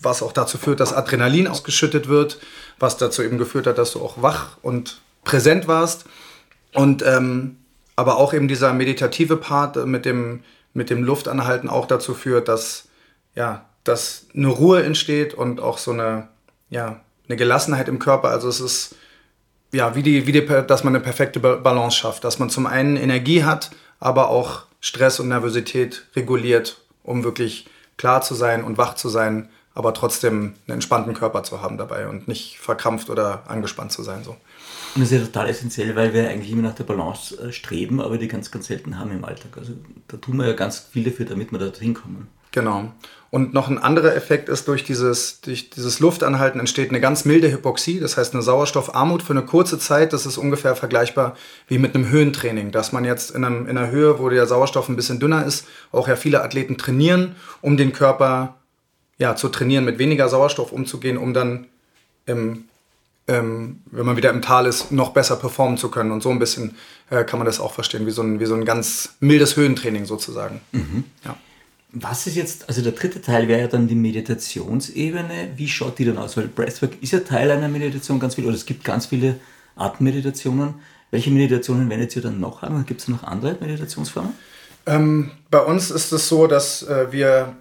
was auch dazu führt, dass Adrenalin ausgeschüttet wird, was dazu eben geführt hat, dass du auch wach und präsent warst. Und ähm, aber auch eben dieser meditative Part mit dem, mit dem Luftanhalten auch dazu führt, dass, ja, dass eine Ruhe entsteht und auch so eine, ja, eine Gelassenheit im Körper. Also es ist ja, wie die, wie die, dass man eine perfekte Ba- Balance schafft, dass man zum einen Energie hat, aber auch Stress und Nervosität reguliert, um wirklich klar zu sein und wach zu sein, aber trotzdem einen entspannten Körper zu haben dabei und nicht verkrampft oder angespannt zu sein. So. Und das ist ja total essentiell, weil wir eigentlich immer nach der Balance äh, streben, aber die ganz, ganz selten haben im Alltag. Also da tun wir ja ganz viel dafür, damit wir da hinkommen. Genau. Und noch ein anderer Effekt ist, durch dieses, durch dieses Luftanhalten entsteht eine ganz milde Hypoxie, das heißt eine Sauerstoffarmut für eine kurze Zeit. Das ist ungefähr vergleichbar wie mit einem Höhentraining, dass man jetzt in, einem, in einer Höhe, wo der Sauerstoff ein bisschen dünner ist, auch ja viele Athleten trainieren, um den Körper ja, zu trainieren, mit weniger Sauerstoff umzugehen, um dann, im, ähm, wenn man wieder im Tal ist, noch besser performen zu können. Und so ein bisschen äh, kann man das auch verstehen, wie so ein, wie so ein ganz mildes Höhentraining sozusagen. Ja. Was ist jetzt, also der dritte Teil wäre ja dann die Meditationsebene. Wie schaut die dann aus? Weil Breathwork ist ja Teil einer Meditation ganz viel, oder es gibt ganz viele Artenmeditationen. Welche Meditationen wendet ihr dann noch an? Gibt es noch andere Meditationsformen? Ähm, bei uns ist es so, dass äh, wir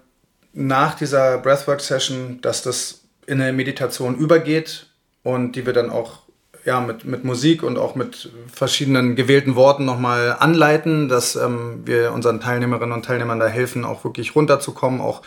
nach dieser Breathwork-Session, dass das in eine Meditation übergeht und die wir dann auch ja, mit, mit Musik und auch mit verschiedenen gewählten Worten nochmal anleiten, dass ähm, wir unseren Teilnehmerinnen und Teilnehmern da helfen, auch wirklich runterzukommen, auch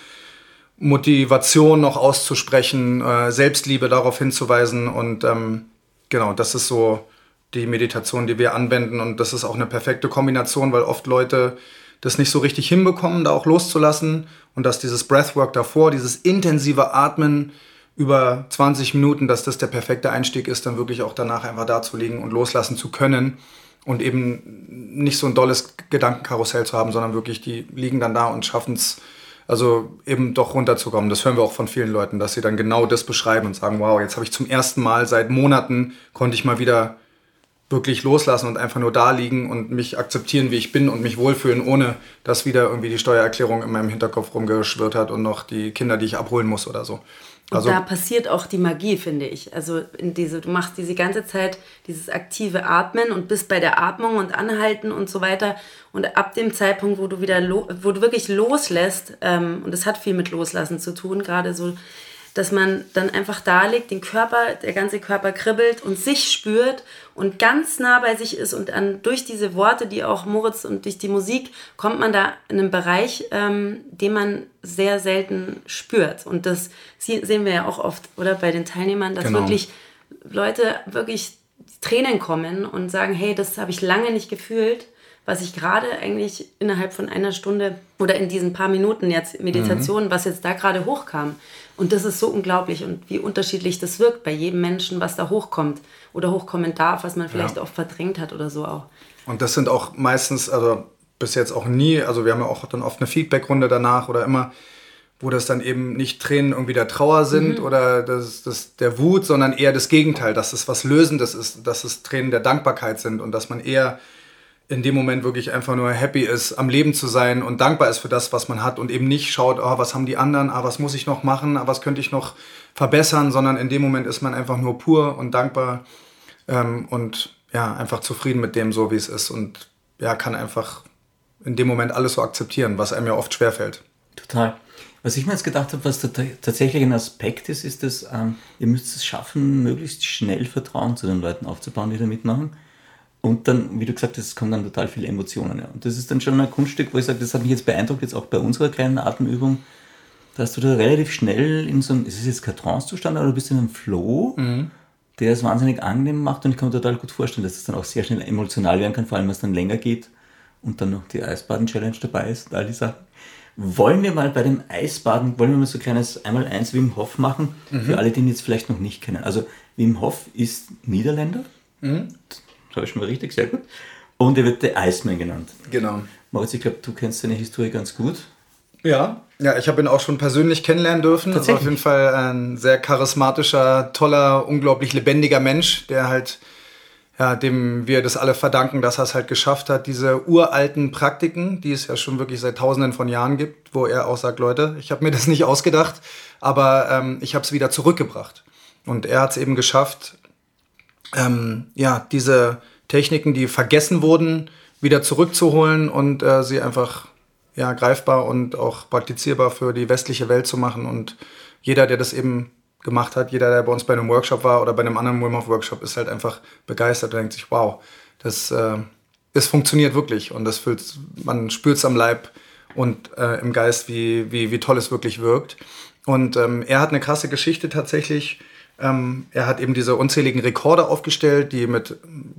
Motivation noch auszusprechen, äh, Selbstliebe darauf hinzuweisen. Und ähm, genau, das ist so die Meditation, die wir anwenden. Und das ist auch eine perfekte Kombination, weil oft Leute das nicht so richtig hinbekommen, da auch loszulassen. Und dass dieses Breathwork davor, dieses intensive Atmen über 20 Minuten, dass das der perfekte Einstieg ist, dann wirklich auch danach einfach da zu liegen und loslassen zu können und eben nicht so ein dolles Gedankenkarussell zu haben, sondern wirklich die liegen dann da und schaffen es, also eben doch runterzukommen. Das hören wir auch von vielen Leuten, dass sie dann genau das beschreiben und sagen, wow, jetzt habe ich zum ersten Mal seit Monaten, konnte ich mal wieder wirklich loslassen und einfach nur da liegen und mich akzeptieren, wie ich bin und mich wohlfühlen, ohne dass wieder irgendwie die Steuererklärung in meinem Hinterkopf rumgeschwirrt hat und noch die Kinder, die ich abholen muss oder so. Und da passiert auch die Magie, finde ich. Also in diese, du machst diese ganze Zeit dieses aktive Atmen und bist bei der Atmung und Anhalten und so weiter. Und ab dem Zeitpunkt, wo du wieder, lo, wo du wirklich loslässt, ähm, und das hat viel mit Loslassen zu tun, gerade so, dass man dann einfach da liegt, den Körper, der ganze Körper kribbelt und sich spürt und ganz nah bei sich ist und dann durch diese Worte, die auch Moritz und durch die Musik, kommt man da in einen Bereich, ähm, den man sehr selten spürt. Und das sehen wir ja auch oft, oder bei den Teilnehmern, dass Genau. wirklich Leute wirklich Tränen kommen und sagen, hey, das habe ich lange nicht gefühlt, was ich gerade eigentlich innerhalb von einer Stunde oder in diesen paar Minuten jetzt Meditation, mhm. was jetzt da gerade hochkam. Und das ist so unglaublich und wie unterschiedlich das wirkt bei jedem Menschen, was da hochkommt oder hochkommen darf, was man vielleicht ja. oft verdrängt hat oder so auch. Und das sind auch meistens, also bis jetzt auch nie, also wir haben ja auch dann oft eine Feedbackrunde danach oder immer, wo das dann eben nicht Tränen irgendwie der Trauer sind mhm. oder das, das, der Wut, sondern eher das Gegenteil, dass es was Lösendes ist, dass es Tränen der Dankbarkeit sind und dass man eher in dem Moment wirklich einfach nur happy ist, am Leben zu sein und dankbar ist für das, was man hat und eben nicht schaut, oh, was haben die anderen, ah, was muss ich noch machen, ah, was könnte ich noch verbessern, sondern in dem Moment ist man einfach nur pur und dankbar ähm, und ja, einfach zufrieden mit dem, so wie es ist und ja, kann einfach in dem Moment alles so akzeptieren, was einem ja oft schwerfällt. Total. Was ich mir jetzt gedacht habe, was tatsächlich ein Aspekt ist, ist, dass ähm, ihr müsst es schaffen, möglichst schnell Vertrauen zu den Leuten aufzubauen, die da mitmachen. Und dann, wie du gesagt hast, es kommen dann total viele Emotionen. Ja. Und das ist dann schon ein Kunststück, wo ich sage, das hat mich jetzt beeindruckt, jetzt auch bei unserer kleinen Atemübung, dass du da relativ schnell in so einem, ist es jetzt kein Trance-Zustand, aber du bist in einem Flow, mhm. der es wahnsinnig angenehm macht und ich kann mir total gut vorstellen, dass es das dann auch sehr schnell emotional werden kann, vor allem wenn es dann länger geht und dann noch die Eisbaden-Challenge dabei ist und all die Sachen. Wollen wir mal bei dem Eisbaden, wollen wir mal so ein kleines einmal eins Wim Hof machen, mhm. für alle, die ihn jetzt vielleicht noch nicht kennen. Also Wim Hof ist Niederländer, mhm. Das habe ich schon mal richtig, sehr gut. Und er wird der Iceman genannt. Genau. Moritz, ich glaube, du kennst seine Historie ganz gut. Ja, ja, ich habe ihn auch schon persönlich kennenlernen dürfen. Das ist auf jeden Fall ein sehr charismatischer, toller, unglaublich lebendiger Mensch, der halt ja, dem wir das alle verdanken, dass er es halt geschafft hat, diese uralten Praktiken, die es ja schon wirklich seit tausenden von Jahren gibt, wo er auch sagt, Leute, ich habe mir das nicht ausgedacht, aber ähm, ich habe es wieder zurückgebracht. Und er hat es eben geschafft, ähm, ja, diese Techniken, die vergessen wurden, wieder zurückzuholen und äh, sie einfach ja, greifbar und auch praktizierbar für die westliche Welt zu machen. Und jeder, der das eben gemacht hat. Jeder, der bei uns bei einem Workshop war oder bei einem anderen Wim Hof Workshop, ist halt einfach begeistert und denkt sich, wow, das, äh, das funktioniert wirklich und das fühlt, man spürt es am Leib und äh, im Geist, wie, wie, wie toll es wirklich wirkt. Und ähm, er hat eine krasse Geschichte tatsächlich. Ähm, er hat eben diese unzähligen Rekorde aufgestellt, die mit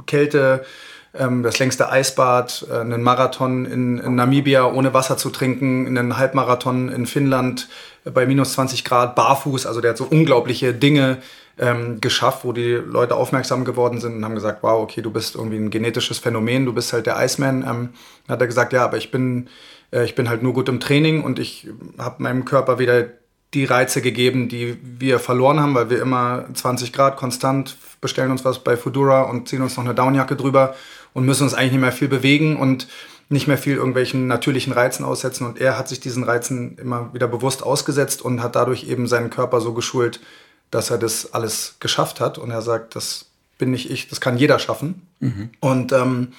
Kälte, ähm, das längste Eisbad, äh, einen Marathon in, in, Namibia ohne Wasser zu trinken, einen Halbmarathon in Finnland äh, bei minus 20 Grad barfuß. Also der hat so unglaubliche Dinge ähm, geschafft, wo die Leute aufmerksam geworden sind und haben gesagt, wow, okay, du bist irgendwie ein genetisches Phänomen, du bist halt der Iceman. Ähm, dann hat er gesagt, ja, aber ich bin, äh, ich bin halt nur gut im Training und ich habe meinem Körper wieder die Reize gegeben, die wir verloren haben, weil wir immer 20 Grad konstant bestellen uns was bei Fudura und ziehen uns noch eine Downjacke drüber und müssen uns eigentlich nicht mehr viel bewegen und nicht mehr viel irgendwelchen natürlichen Reizen aussetzen. Und er hat sich diesen Reizen immer wieder bewusst ausgesetzt und hat dadurch eben seinen Körper so geschult, dass er das alles geschafft hat. Und er sagt, das bin nicht ich, das kann jeder schaffen. Mhm. Und ähm,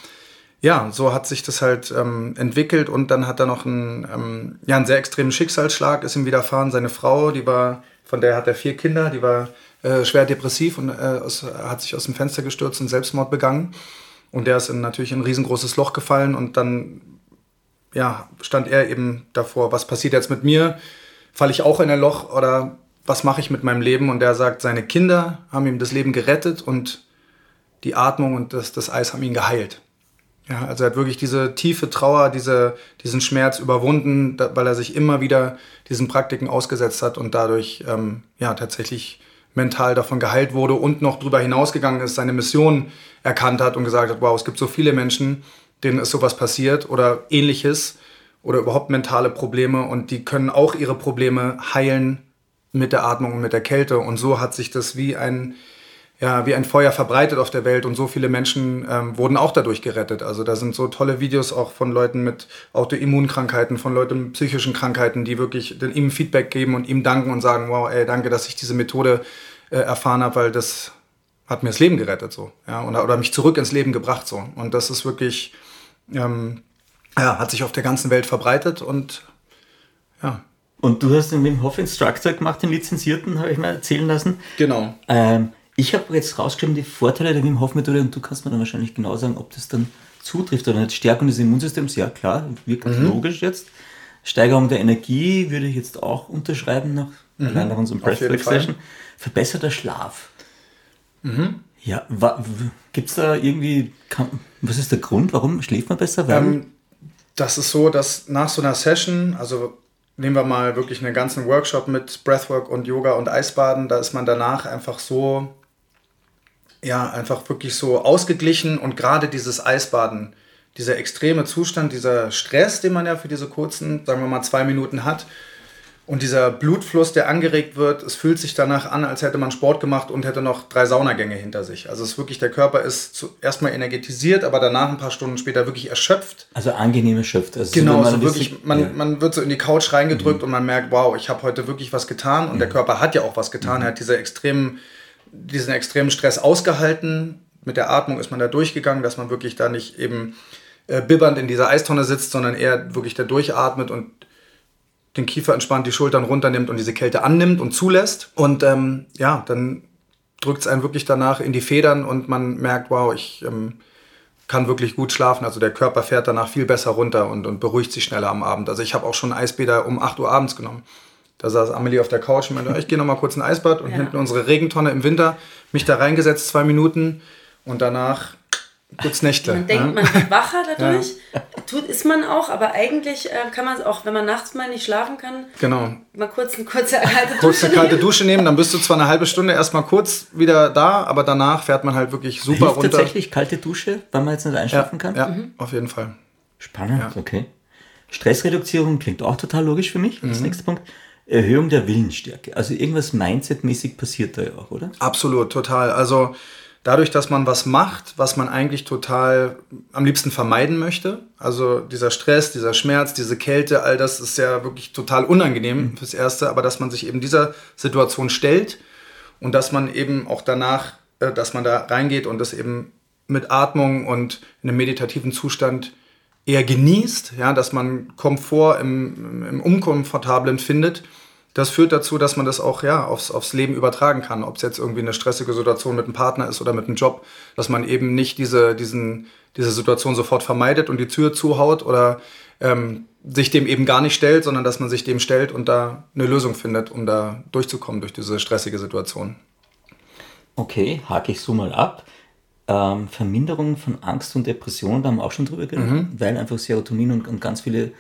ja, so hat sich das halt ähm, entwickelt und dann hat er noch einen, ähm, ja, einen sehr extremen Schicksalsschlag, ist ihm widerfahren. Seine Frau, die war, von der hat er vier Kinder, die war äh, schwer depressiv und äh, aus, hat sich aus dem Fenster gestürzt und Selbstmord begangen. Und der ist in natürlich ein riesengroßes Loch gefallen und dann ja, stand er eben davor, was passiert jetzt mit mir? Falle ich auch in ein Loch oder was mache ich mit meinem Leben? Und der sagt, seine Kinder haben ihm das Leben gerettet und die Atmung und das, das Eis haben ihn geheilt. Ja, also er hat wirklich diese tiefe Trauer, diese, diesen Schmerz überwunden, weil er sich immer wieder diesen Praktiken ausgesetzt hat und dadurch ähm, ja, tatsächlich mental davon geheilt wurde und noch darüber hinausgegangen ist, seine Mission erkannt hat und gesagt hat, wow, es gibt so viele Menschen, denen ist sowas passiert oder ähnliches oder überhaupt mentale Probleme und die können auch ihre Probleme heilen mit der Atmung und mit der Kälte. Und so hat sich das wie ein ja, wie ein Feuer verbreitet auf der Welt und so viele Menschen ähm, wurden auch dadurch gerettet. Also da sind so tolle Videos auch von Leuten mit Autoimmunkrankheiten, von Leuten mit psychischen Krankheiten, die wirklich ihm Feedback geben und ihm danken und sagen, wow, ey, danke, dass ich diese Methode äh, erfahren habe, weil das hat mir das Leben gerettet so, ja, oder, oder mich zurück ins Leben gebracht so. Und das ist wirklich, ähm, ja, hat sich auf der ganzen Welt verbreitet und ja. Und du hast den Wim Hof Instructor gemacht, den Lizenzierten, habe ich mal erzählen lassen. Genau. Ähm, ich habe jetzt rausgeschrieben die Vorteile der Wim Hof Methode und du kannst mir dann wahrscheinlich genau sagen, ob das dann zutrifft oder nicht. Stärkung des Immunsystems, ja klar, wirkt mhm. logisch jetzt. Steigerung der Energie würde ich jetzt auch unterschreiben nach, mhm. nach unserem Breathwork Session. Verbesserter Schlaf. Mhm. Ja, gibt es da irgendwie, kann, was ist der Grund, warum schläft man besser? Ähm, das ist so, dass nach so einer Session, also nehmen wir mal wirklich einen ganzen Workshop mit Breathwork und Yoga und Eisbaden, da ist man danach einfach so, ja, einfach wirklich so ausgeglichen und gerade dieses Eisbaden, dieser extreme Zustand, dieser Stress, den man ja für diese kurzen, sagen wir mal, zwei Minuten hat, und dieser Blutfluss, der angeregt wird, es fühlt sich danach an, als hätte man Sport gemacht und hätte noch drei Saunagänge hinter sich. Also es ist wirklich, der Körper ist erstmal energetisiert, aber danach ein paar Stunden später wirklich erschöpft. Also angenehm erschöpft. Also genau, so so wirklich, man, ja. man wird so in die Couch reingedrückt mhm. und man merkt, wow, ich habe heute wirklich was getan und mhm. der Körper hat ja auch was getan. Mhm. Er hat diese extremen, diesen extremen Stress ausgehalten. Mit der Atmung ist man da durchgegangen, dass man wirklich da nicht eben äh, bibbernd in dieser Eistonne sitzt, sondern eher wirklich da durchatmet und den Kiefer entspannt, die Schultern runternimmt und diese Kälte annimmt und zulässt. Und ähm, ja, dann drückt es einen wirklich danach in die Federn und man merkt, wow, ich ähm, kann wirklich gut schlafen. Also der Körper fährt danach viel besser runter und, und beruhigt sich schneller am Abend. Also ich habe auch schon Eisbäder um 8 Uhr abends genommen. Da saß Amelie auf der Couch und meinte, ich gehe noch mal kurz ein Eisbad und ja. hinten unsere Regentonne im Winter, mich da reingesetzt, zwei Minuten und danach Gutes Nächte. Man denkt, man wird wacher (laughs) dadurch. Ja. Tut, ist man auch, aber eigentlich äh, kann man es auch, wenn man nachts mal nicht schlafen kann, genau. mal kurz eine kurze kalte Dusche Kurze kalte Dusche nehmen, dann bist du zwar eine halbe Stunde erstmal kurz wieder da, aber danach fährt man halt wirklich super Hilft runter. tatsächlich kalte Dusche, weil man jetzt nicht einschlafen ja, kann? Ja, mhm. auf jeden Fall. Spannend, ja. okay. Stressreduzierung klingt auch total logisch für mich. Mhm. Das nächste Punkt. Erhöhung der Willensstärke. Also irgendwas Mindset-mäßig passiert da ja auch, oder? Absolut, total. Also dadurch, dass man was macht, was man eigentlich total am liebsten vermeiden möchte. Also dieser Stress, dieser Schmerz, diese Kälte, all das ist ja wirklich total unangenehm mhm. fürs Erste, aber dass man sich eben dieser Situation stellt und dass man eben auch danach, äh, dass man da reingeht und das eben mit Atmung und in einem meditativen Zustand eher genießt, ja, dass man Komfort im, im Unkomfortablen findet das führt dazu, dass man das auch ja, aufs, aufs Leben übertragen kann. Ob es jetzt irgendwie eine stressige Situation mit einem Partner ist oder mit einem Job, dass man eben nicht diese, diesen, diese Situation sofort vermeidet und die Tür zuhaut oder ähm, sich dem eben gar nicht stellt, sondern dass man sich dem stellt und da eine Lösung findet, um da durchzukommen durch diese stressige Situation. Okay, hake ich so mal ab. Ähm, Verminderung von Angst und Depression, da haben wir auch schon drüber geredet, mhm. weil einfach Serotonin und, und, ganz viele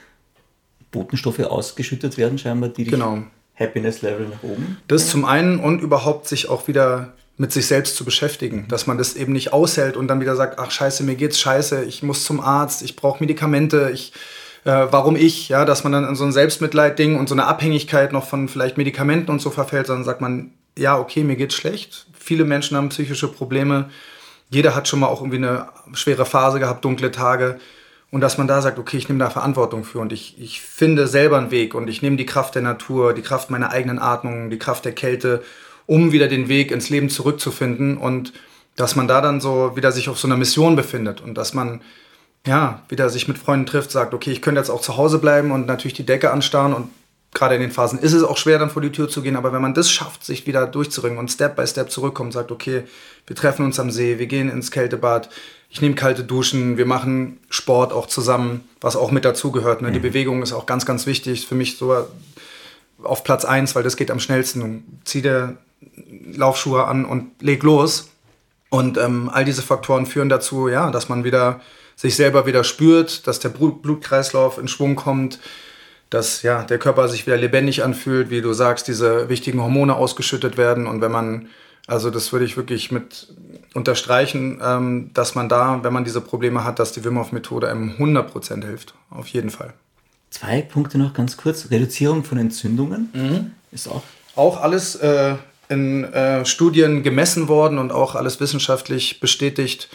Botenstoffe ausgeschüttet werden, scheinbar, die dich genau. Happiness-Level nach oben? Das zum einen und überhaupt sich auch wieder mit sich selbst zu beschäftigen, dass man das eben nicht aushält und dann wieder sagt, ach scheiße, mir geht's scheiße, ich muss zum Arzt, ich brauche Medikamente, ich, äh, warum ich, ja, dass man dann in so ein Selbstmitleid-Ding und so eine Abhängigkeit noch von vielleicht Medikamenten und so verfällt, sondern sagt man, ja, okay, mir geht's schlecht, viele Menschen haben psychische Probleme, jeder hat schon mal auch irgendwie eine schwere Phase gehabt, dunkle Tage und dass man da sagt, okay, ich nehme da Verantwortung für und ich, ich finde selber einen Weg und ich nehme die Kraft der Natur, die Kraft meiner eigenen Atmung, die Kraft der Kälte, um wieder den Weg ins Leben zurückzufinden und dass man da dann so wieder sich auf so einer Mission befindet und dass man ja wieder sich mit Freunden trifft, sagt, okay, ich könnte jetzt auch zu Hause bleiben und natürlich die Decke anstarren und gerade in den Phasen ist es auch schwer, dann vor die Tür zu gehen, aber wenn man das schafft, sich wieder durchzuringen und Step by Step zurückkommt, sagt, okay, wir treffen uns am See, wir gehen ins Kältebad, ich nehme kalte Duschen, wir machen Sport auch zusammen, was auch mit dazugehört. Ne? Mhm. Die Bewegung ist auch ganz, ganz wichtig. Für mich so auf Platz 1, weil das geht am schnellsten. Zieh dir Laufschuhe an und leg los. Und ähm, all diese Faktoren führen dazu, ja, dass man wieder sich selber wieder spürt, dass der Blutkreislauf in Schwung kommt, dass ja, der Körper sich wieder lebendig anfühlt, wie du sagst, diese wichtigen Hormone ausgeschüttet werden. Und wenn man, also das würde ich wirklich mit unterstreichen, ähm, dass man da, wenn man diese Probleme hat, dass die Wim Hof Methode einem 100% hilft. Auf jeden Fall. Zwei Punkte noch ganz kurz. Reduzierung von Entzündungen mhm. ist auch. Auch alles äh, in äh, Studien gemessen worden und auch alles wissenschaftlich bestätigt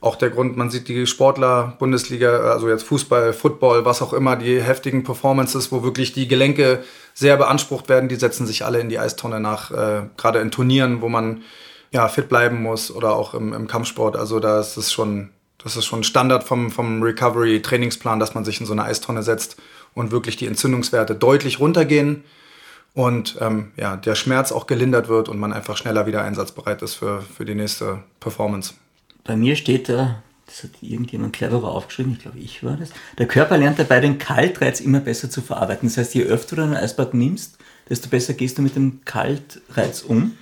auch der Grund, man sieht die Sportler, Bundesliga, also jetzt Fußball, Football, was auch immer, die heftigen Performances, wo wirklich die Gelenke sehr beansprucht werden, die setzen sich alle in die Eistonne nach, äh, gerade in Turnieren, wo man ja fit bleiben muss oder auch im, im Kampfsport. Also da ist es schon, das ist schon Standard vom, vom Recovery-Trainingsplan, dass man sich in so eine Eistonne setzt und wirklich die Entzündungswerte deutlich runtergehen und ähm, ja, der Schmerz auch gelindert wird und man einfach schneller wieder einsatzbereit ist für, für die nächste Performance. Bei mir steht da, das hat irgendjemand cleverer aufgeschrieben, ich glaube, ich war das. Der Körper lernt dabei, den Kaltreiz immer besser zu verarbeiten. Das heißt, je öfter du ein Eisbad nimmst, desto besser gehst du mit dem Kaltreiz um.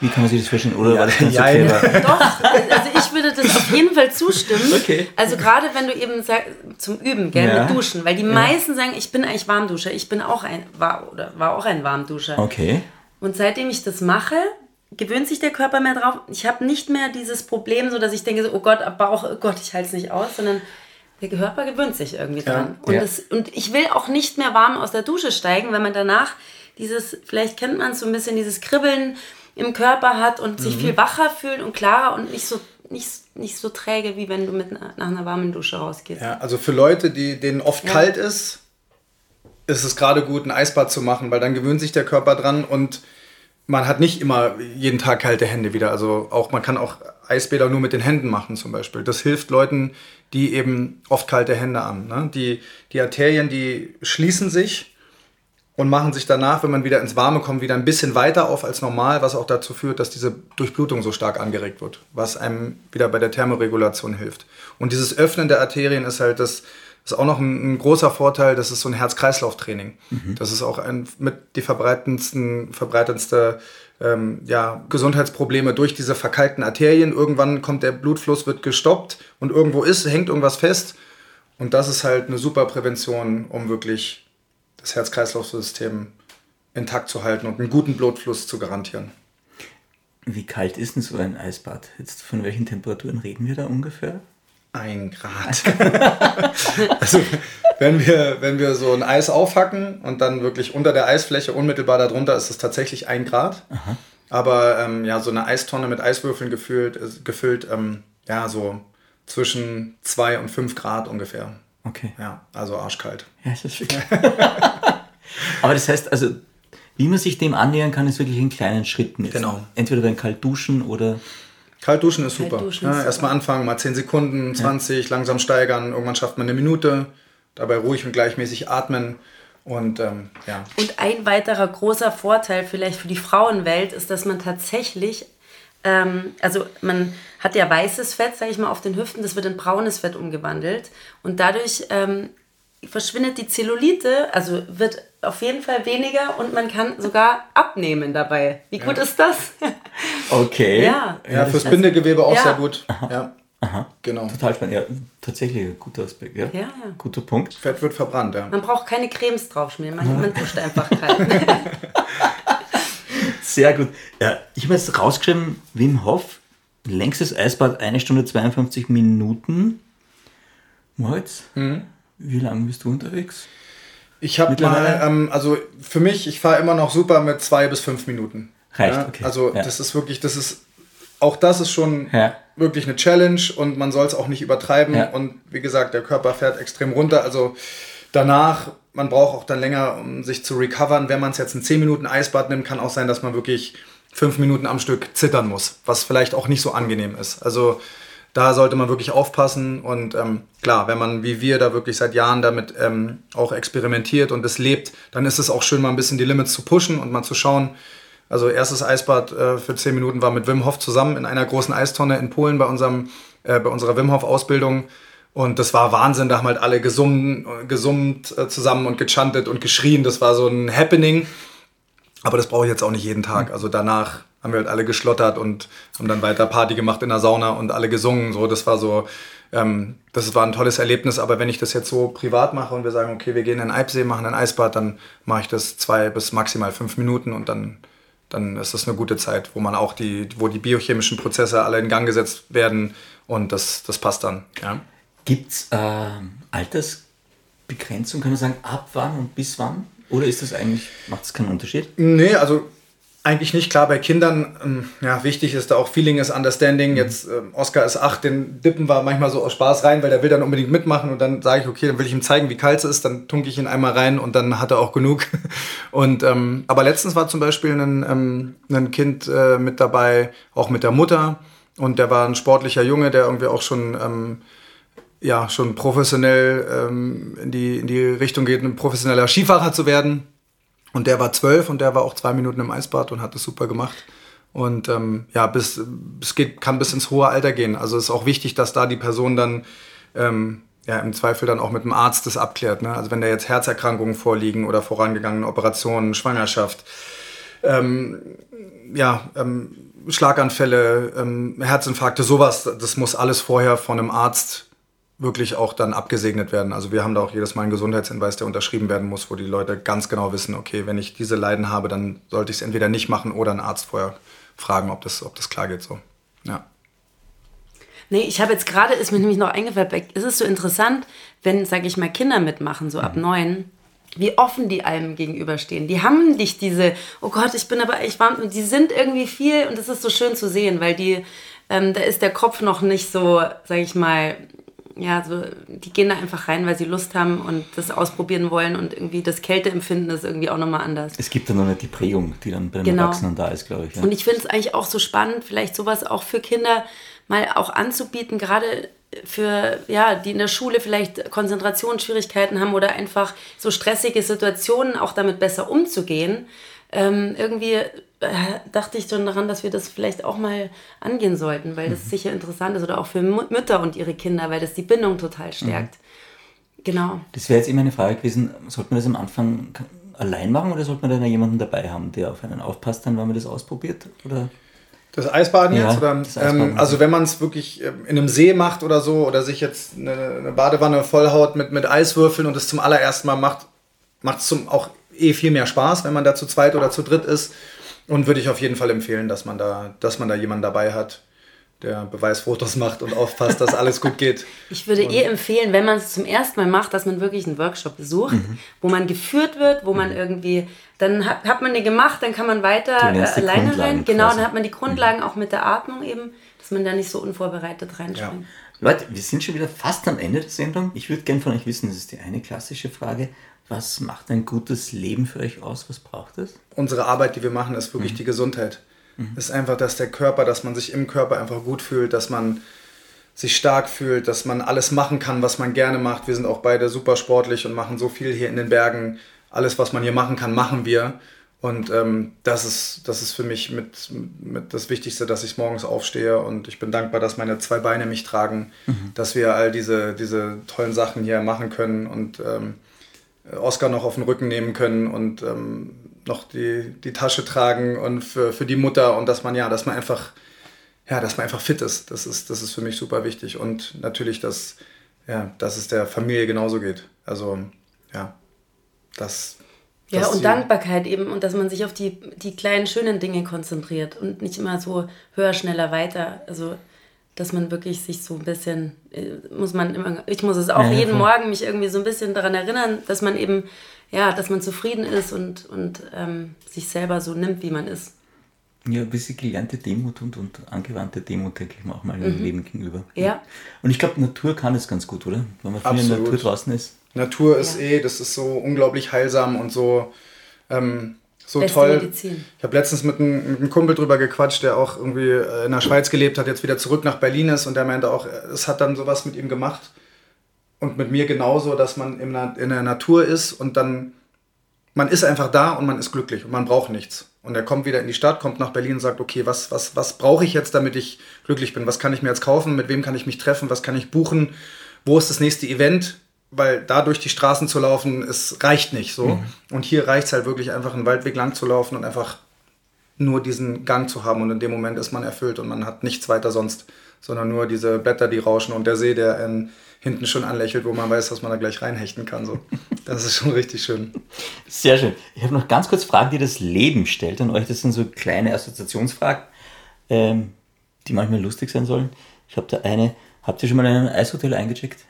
Wie kann man sich das vorstellen? Oder Ja, war das ganz so ja, clever? Doch, also ich würde das auf jeden Fall zustimmen. Okay. Also gerade wenn du eben sagst, zum Üben, gell, Ja. mit Duschen, weil die meisten sagen, ich bin eigentlich Warmduscher, ich bin auch ein, war oder war auch ein Warmduscher. Okay. Und seitdem ich das mache, gewöhnt sich der Körper mehr drauf. Ich habe nicht mehr dieses Problem, so dass ich denke, so, oh Gott, Bauch, oh Gott, ich halte es nicht aus, sondern der Körper gewöhnt sich irgendwie dran. Und, Ja. Das, und ich will auch nicht mehr warm aus der Dusche steigen, wenn man danach dieses, vielleicht kennt man es so ein bisschen, dieses Kribbeln im Körper hat und Mhm. sich viel wacher fühlt und klarer und nicht so, nicht, nicht so träge, wie wenn du mit nach einer warmen Dusche rausgehst. Ja, also für Leute, die, denen oft Ja. kalt ist, ist es gerade gut, ein Eisbad zu machen, weil dann gewöhnt sich der Körper dran und man hat nicht immer jeden Tag kalte Hände wieder. Also auch man kann auch Eisbäder nur mit den Händen machen zum Beispiel. Das hilft Leuten, die eben oft kalte Hände haben. Ne? Die, die Arterien, die schließen sich und machen sich danach, wenn man wieder ins Warme kommt, wieder ein bisschen weiter auf als normal, was auch dazu führt, dass diese Durchblutung so stark angeregt wird, was einem wieder bei der Thermoregulation hilft. Und dieses Öffnen der Arterien ist halt das, ist auch noch ein, ein großer Vorteil, das ist so ein Herz-Kreislauf-Training. Das ist auch ein, mit die verbreitendsten, verbreitendste ähm, ja, Gesundheitsprobleme durch diese verkalkten Arterien. Irgendwann kommt der Blutfluss, wird gestoppt und irgendwo ist, hängt irgendwas fest. Und das ist halt eine super Prävention, um wirklich das Herz-Kreislauf-System intakt zu halten und einen guten Blutfluss zu garantieren. Wie kalt ist denn so ein Eisbad? Jetzt von welchen Temperaturen reden wir da ungefähr? Ein Grad. (laughs) also wenn wir, wenn wir so ein Eis aufhacken und dann wirklich unter der Eisfläche unmittelbar darunter ist es tatsächlich ein Grad. Aber ähm, ja, so eine Eistonne mit Eiswürfeln gefüllt, gefüllt ähm, ja, so zwischen zwei und fünf Grad ungefähr. Okay. Ja, also arschkalt. Ja, es ist wirklich. (laughs) Aber das heißt, also, wie man sich dem annähern kann, ist wirklich in kleinen Schritten. Jetzt. Genau. Entweder beim Kaltduschen oder. Kalt duschen ist super. Kaltduschen ja, ist super. Erstmal anfangen, mal 10 Sekunden, 20, langsam steigern. Irgendwann schafft man eine Minute. Dabei ruhig und gleichmäßig atmen. Und ähm, ja, Und ein weiterer großer Vorteil vielleicht für die Frauenwelt ist, dass man tatsächlich, ähm, also man hat ja weißes Fett, sage ich mal, auf den Hüften, das wird in braunes Fett umgewandelt und dadurch ähm, verschwindet die Zellulite, also wird auf jeden Fall weniger und man kann sogar abnehmen dabei. Wie gut ist das? (laughs) Okay. Ja. ja, fürs Bindegewebe auch Ja. sehr gut. Ja, genau. Total spannend. Ja, tatsächlich ein guter Aspekt. Ja, Ja, ja. Guter Punkt. Fett wird verbrannt, ja. Man braucht keine Cremes draufschmieren, man, man duscht einfach kalt. (laughs) Sehr gut. Ja, ich habe jetzt rausgeschrieben, Wim Hof, längstes Eisbad, eine Stunde 52 Minuten. Moritz, Mhm. wie lange bist du unterwegs? Ich habe Mittlerweile? mal, ähm, also für mich, ich fahre immer noch super mit zwei bis fünf Minuten. Reicht, ja, okay. Also Ja. das ist wirklich, das ist, auch das ist schon Ja. wirklich eine Challenge und man soll es auch nicht übertreiben. Und wie gesagt, der Körper fährt extrem runter. Also danach, man braucht auch dann länger, um sich zu recovern. Wenn man es jetzt in 10 Minuten Eisbad nimmt, kann auch sein, dass man wirklich fünf Minuten am Stück zittern muss, was vielleicht auch nicht so angenehm ist. Also da sollte man wirklich aufpassen und ähm, klar, wenn man wie wir da wirklich seit Jahren damit ähm, auch experimentiert und es lebt, dann ist es auch schön, mal ein bisschen die Limits zu pushen und mal zu schauen. Also erstes Eisbad äh, für 10 Minuten war mit Wim Hof zusammen in einer großen Eistonne in Polen bei, unserem, äh, bei unserer Wim Hof Ausbildung. Und das war Wahnsinn, da haben halt alle gesummt, gesummt äh, zusammen und gechantet und geschrien. Das war so ein Happening. Aber das brauche ich jetzt auch nicht jeden Tag. Also danach haben wir halt alle geschlottert und haben dann weiter Party gemacht in der Sauna und alle gesungen. So, das war so, ähm, das war ein tolles Erlebnis. Aber wenn ich das jetzt so privat mache und wir sagen, okay, wir gehen in den Eibsee, machen ein Eisbad, dann mache ich das zwei bis maximal fünf Minuten und dann, dann ist das eine gute Zeit, wo man auch die, wo die biochemischen Prozesse alle in Gang gesetzt werden und das, das passt dann. Ja. Gibt es äh, Altersbegrenzung? Kann man sagen, ab wann und bis wann? Oder ist das eigentlich, macht es keinen Unterschied? Nee, also eigentlich nicht. Klar, bei Kindern, ähm, ja, wichtig ist da auch Feeling is Understanding. Jetzt, ähm, Oscar ist acht, den dippen wir manchmal so aus Spaß rein, weil der will dann unbedingt mitmachen und dann sage ich, okay, dann will ich ihm zeigen, wie kalt es ist, dann tunke ich ihn einmal rein und dann hat er auch genug. (laughs) Und, ähm, aber letztens war zum Beispiel ein, ähm, ein Kind äh, mit dabei, auch mit der Mutter und der war ein sportlicher Junge, der irgendwie auch schon... Ähm, ja, schon professionell in, die, in die Richtung geht, ein professioneller Skifahrer zu werden. Und der war zwölf und der war auch zwei Minuten im Eisbad und hat das super gemacht. Und ähm, ja, bis, es geht, kann bis ins hohe Alter gehen. Also es ist auch wichtig, dass da die Person dann ähm, ja, im Zweifel dann auch mit dem Arzt das abklärt. Ne? Also wenn da jetzt Herzerkrankungen vorliegen oder vorangegangene Operationen, Schwangerschaft, ähm, ja, ähm, Schlaganfälle, ähm, Herzinfarkte, sowas, das muss alles vorher von einem Arzt wirklich auch dann abgesegnet werden. Also wir haben da auch jedes Mal einen Gesundheitshinweis, der unterschrieben werden muss, wo die Leute ganz genau wissen, okay, wenn ich diese Leiden habe, dann sollte ich es entweder nicht machen oder einen Arzt vorher fragen, ob das, ob das klar geht. So. Ja. Nee, ich habe jetzt gerade, ist mir nämlich noch eingefallen, es ist so interessant, wenn, sage ich mal, Kinder mitmachen, so ab neun, wie offen die einem gegenüberstehen. Die haben nicht diese, oh Gott, ich bin aber warm, und die sind irgendwie viel und das ist so schön zu sehen, weil die, ähm, da ist der Kopf noch nicht so, sage ich mal, ja, so, die gehen da einfach rein, weil sie Lust haben und das ausprobieren wollen und irgendwie das Kälteempfinden ist irgendwie auch nochmal anders. Es gibt dann noch nicht die Prägung, die dann bei den Genau. Erwachsenen da ist, glaube ich. Ja. Und ich finde es eigentlich auch so spannend, vielleicht sowas auch für Kinder mal auch anzubieten, gerade für, ja, die in der Schule vielleicht Konzentrationsschwierigkeiten haben oder einfach so stressige Situationen auch damit besser umzugehen. Ähm, irgendwie dachte ich schon daran, dass wir das vielleicht auch mal angehen sollten, weil das sicher interessant ist oder auch für Mütter und ihre Kinder, weil das die Bindung total stärkt. Genau. Das wäre jetzt immer eine Frage gewesen, sollte man das am Anfang allein machen oder sollte man dann jemanden dabei haben, der auf einen aufpasst, dann, wenn man das ausprobiert? Oder? Das Eisbaden Ja, jetzt? Oder, das Eisbaden. ähm, also wenn man es wirklich ähm, in einem See macht oder so oder sich jetzt eine, eine Badewanne vollhaut mit, mit Eiswürfeln und es zum allerersten Mal macht, macht es auch eh viel mehr Spaß, wenn man da zu zweit oder zu dritt ist. Und würde ich auf jeden Fall empfehlen, dass man da, dass man da jemanden dabei hat, der Beweisfotos macht und aufpasst, dass alles gut geht. (laughs) Ich würde eh empfehlen, wenn man es zum ersten Mal macht, dass man wirklich einen Workshop besucht, wo man geführt wird, wo man irgendwie, dann hat, hat man den gemacht, dann kann man weiter äh, alleine rein. Genau, dann hat man die Grundlagen auch mit der Atmung eben, dass man da nicht so unvorbereitet reinspringt. Leute, wir sind schon wieder fast am Ende der Sendung. Ich würde gerne von euch wissen, das ist die eine klassische Frage. Was macht ein gutes Leben für euch aus? Was braucht es? unsere Arbeit, die wir machen, ist wirklich die Gesundheit. Es ist einfach, dass der Körper, dass man sich im Körper einfach gut fühlt, dass man sich stark fühlt, dass man alles machen kann, was man gerne macht. Wir sind auch beide super sportlich und machen so viel hier in den Bergen. Alles, was man hier machen kann, machen wir. Und ähm, das, ist, das ist für mich mit, mit das Wichtigste, dass ich morgens aufstehe. Und ich bin dankbar, dass meine zwei Beine mich tragen, dass wir all diese, diese tollen Sachen hier machen können und ähm, Oscar noch auf den Rücken nehmen können und ähm, noch die, die Tasche tragen und für, für die Mutter und dass man ja, dass man einfach, ja, dass man einfach fit ist. Das ist, das ist für mich super wichtig. Und natürlich, dass, ja, dass es der Familie genauso geht. Also, ja, das. Ja, und Dankbarkeit eben und dass man sich auf die, die kleinen, schönen Dinge konzentriert und nicht immer so höher, schneller, weiter. Also, dass man wirklich sich so ein bisschen, äh, muss man immer, ich muss es auch Ja, jeden voll. Morgen mich irgendwie so ein bisschen daran erinnern, dass man eben, ja, dass man zufrieden ist und, und ähm, sich selber so nimmt, wie man ist. Ja, ein bisschen gelernte Demut und, und angewandte Demut, denke ich mir auch mal im Leben gegenüber. Ja. Und ich glaube, Natur kann das ganz gut, oder? Wenn man viel in der. Natur draußen ist. Natur ist Ja. eh, das ist so unglaublich heilsam und so, ähm, so Beste toll. Medizin. Ich habe letztens mit einem, mit einem Kumpel drüber gequatscht, der auch irgendwie äh, in der Schweiz gelebt hat, jetzt wieder zurück nach Berlin ist und der meinte auch, es hat dann sowas mit ihm gemacht und mit mir genauso, dass man in der, in der Natur ist und dann, man ist einfach da und man ist glücklich und man braucht nichts. Und er kommt wieder in die Stadt, kommt nach Berlin und sagt, okay, was, was, was brauche ich jetzt, damit ich glücklich bin? Was kann ich mir jetzt kaufen? Mit wem kann ich mich treffen? Was kann ich buchen? Wo ist das nächste Event? Weil da durch die Straßen zu laufen, es reicht nicht so. Und hier reicht es halt wirklich einfach einen Waldweg lang zu laufen und einfach nur diesen Gang zu haben und in dem Moment ist man erfüllt und man hat nichts weiter sonst, sondern nur diese Blätter, die rauschen und der See, der einen hinten schon anlächelt, wo man weiß, dass man da gleich reinhechten kann. So. Das ist schon richtig schön. Sehr schön. Ich habe noch ganz kurz Fragen, die das Leben stellt an euch. Das sind so kleine Assoziationsfragen, ähm, die manchmal lustig sein sollen. Ich habe da eine. Habt ihr schon mal in ein Eishotel eingecheckt?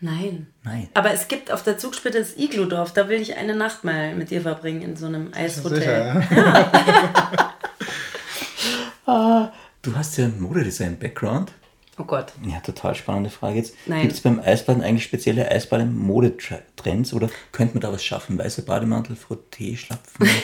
Nein. Nein. Aber es gibt auf der Zugspitze das Igludorf, da will ich eine Nacht mal mit dir verbringen in so einem Eishotel. Sicher, (laughs) Du hast ja einen Modedesign-Background. Oh Gott. Ja, total spannende Frage jetzt. Gibt es beim Eisbaden eigentlich spezielle Eisbaden-Modetrends oder könnte man da was schaffen? Weiße Bademantel, Frotté, Schlapfen? (laughs)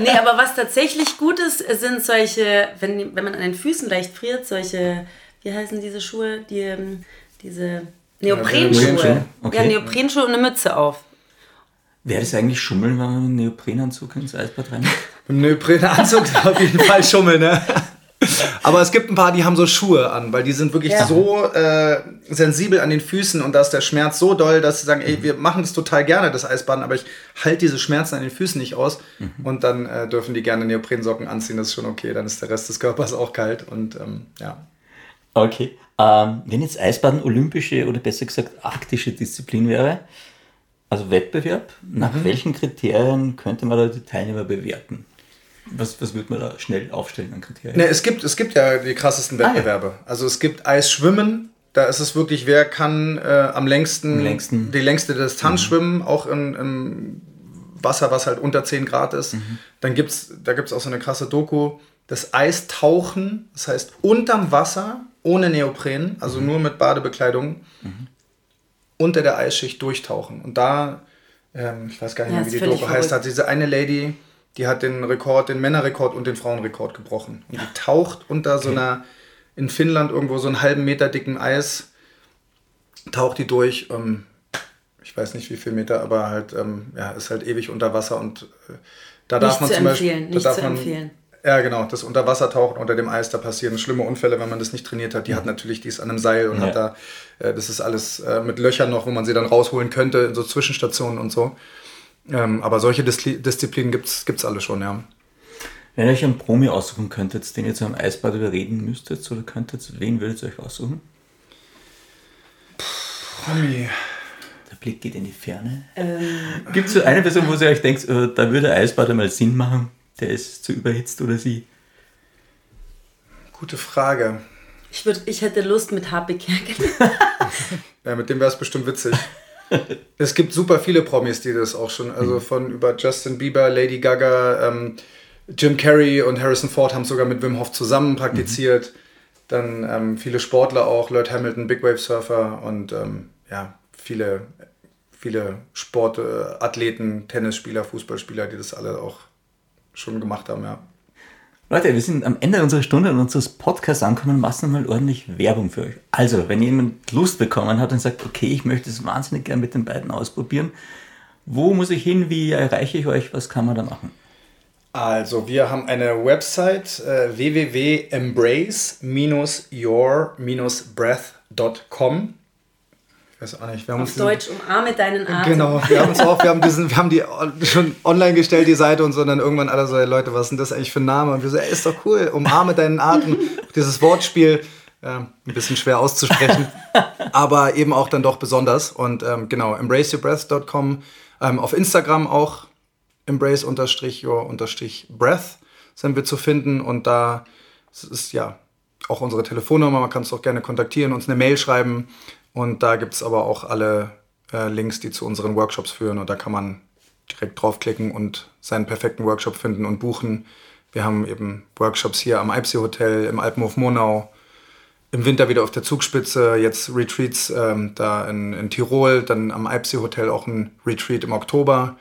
Nee, aber was tatsächlich gut ist, sind solche, wenn, wenn man an den Füßen leicht friert, solche, wie heißen diese Schuhe? Die, ähm, diese Neoprenschuhe. Neoprenschuhe, okay. Ja, Neoprenschuhe und eine Mütze auf. Wäre das eigentlich Schummeln, wenn man mit einem Neoprenanzug ins Eisbad rein? (laughs) Ein Neoprenanzug ist auf jeden Fall Schummel, ne? (laughs) Aber es gibt ein paar, die haben so Schuhe an, weil die sind wirklich Ja. so äh, sensibel an den Füßen und da ist der Schmerz so doll, dass sie sagen, ey, wir machen das total gerne, das Eisbaden, aber ich halte diese Schmerzen an den Füßen nicht aus. Und dann äh, dürfen die gerne Neoprensocken anziehen, das ist schon okay. Dann ist der Rest des Körpers auch kalt und ähm, ja. Okay. Ähm, wenn jetzt Eisbaden olympische oder besser gesagt arktische Disziplin wäre, also Wettbewerb, nach welchen Kriterien könnte man da die Teilnehmer bewerten? Was, was würde man da schnell aufstellen an Kriterien? Ne, es gibt, es gibt ja die krassesten Ah, ja. Wettbewerbe. Also es gibt Eisschwimmen, da ist es wirklich, wer kann äh, am längsten, längsten. die längste Distanz schwimmen, auch in, im Wasser, was halt unter 10 Grad ist. Dann gibt's, da gibt es auch so eine krasse Doku, das Eistauchen, das heißt unterm Wasser, ohne Neopren, also nur mit Badebekleidung, unter der Eisschicht durchtauchen. Und da, ähm, ich weiß gar nicht Ja, mehr, wie die Doku heißt, hat diese eine Lady, die hat den Rekord, den Männerrekord und den Frauenrekord gebrochen. Und die taucht unter so einer, in Finnland irgendwo so einen halben Meter dicken Eis, taucht die durch, ähm, ich weiß nicht wie viel Meter, aber halt, ähm, ja, ist halt ewig unter Wasser und äh, da darf Nicht man zu zum Beispiel, empfehlen, da nicht darf zu man, empfehlen. Ja, genau, das Unterwassertauchen unter dem Eis, da passieren schlimme Unfälle, wenn man das nicht trainiert hat. Die hat natürlich, die ist an einem Seil und Ja. hat da, äh, das ist alles äh, mit Löchern noch, wo man sie dann rausholen könnte, in so Zwischenstationen und so. Ähm, aber solche Disli Disziplinen gibt's gibt's alle schon, ja. Wenn ihr euch einen Promi aussuchen könntet, den ihr zu einem Eisbad überreden müsstet oder könntet, wen würdet ihr euch aussuchen? Promi. Der Blick geht in die Ferne. Ähm, Gibt es so eine Person, wo ihr euch denkt, äh, da würde Eisbad einmal Sinn machen? Der ist zu überhitzt oder sie? Gute Frage. ich, würd, ich hätte Lust mit HP Kerkel. (laughs) Ja, mit dem wäre es bestimmt witzig. es gibt super viele Promis, die das auch schon, also von über Justin Bieber, Lady Gaga, ähm, Jim Carrey und Harrison Ford haben sogar mit Wim Hof zusammen praktiziert. Dann ähm, viele Sportler auch, Lord Hamilton, Big Wave Surfer und ähm, ja, viele, viele Sportathleten, Tennisspieler, Fußballspieler, die das alle auch schon gemacht haben, ja. Leute, wir sind am Ende unserer Stunde und unseres Podcasts angekommen, machen wir mal ordentlich Werbung für euch. Also, wenn jemand Lust bekommen hat und sagt, okay, ich möchte es wahnsinnig gern mit den beiden ausprobieren, wo muss ich hin, wie erreiche ich euch, was kann man da machen? Also, wir haben eine Website äh, www.embrace-your-breath.com. Ich weiß auch nicht, wir haben Auf uns diesen- Deutsch, umarme deinen Atem. Genau, wir haben uns auch, wir haben diesen, wir haben die on- schon online gestellt, die Seite und so, und dann irgendwann alle so, ey, Leute, was ist denn das eigentlich für ein Name? Und wir so, ey, ist doch cool, umarme deinen Atem. (laughs) Dieses Wortspiel, ja, ein bisschen schwer auszusprechen, (laughs) aber eben auch dann doch besonders. Und ähm, genau, embraceyourbreath.com, ähm, auf Instagram auch, embrace-your-breath sind wir zu finden und da ist ja auch unsere Telefonnummer, man kann uns auch gerne kontaktieren, uns eine Mail schreiben und da gibt es aber auch alle äh, Links, die zu unseren Workshops führen und da kann man direkt draufklicken und seinen perfekten Workshop finden und buchen. Wir haben eben Workshops hier am Eibsee Hotel, im Alpenhof Monau, im Winter wieder auf der Zugspitze, jetzt Retreats ähm, da in, in Tirol, dann am Eibsee Hotel auch ein Retreat im Oktober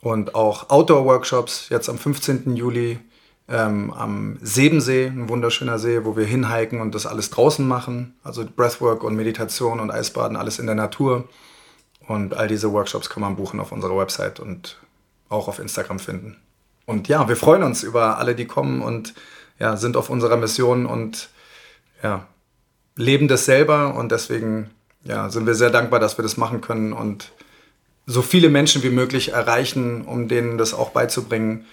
und auch Outdoor-Workshops jetzt am 15. Juli ähm, am Sebensee, ein wunderschöner See, wo wir hinhiken und das alles draußen machen. Also Breathwork und Meditation und Eisbaden, alles in der Natur. Und all diese Workshops kann man buchen auf unserer Website und auch auf Instagram finden. Und ja, wir freuen uns über alle, die kommen und ja, sind auf unserer Mission und ja, leben das selber und deswegen ja, sind wir sehr dankbar, dass wir das machen können und so viele Menschen wie möglich erreichen, um denen das auch beizubringen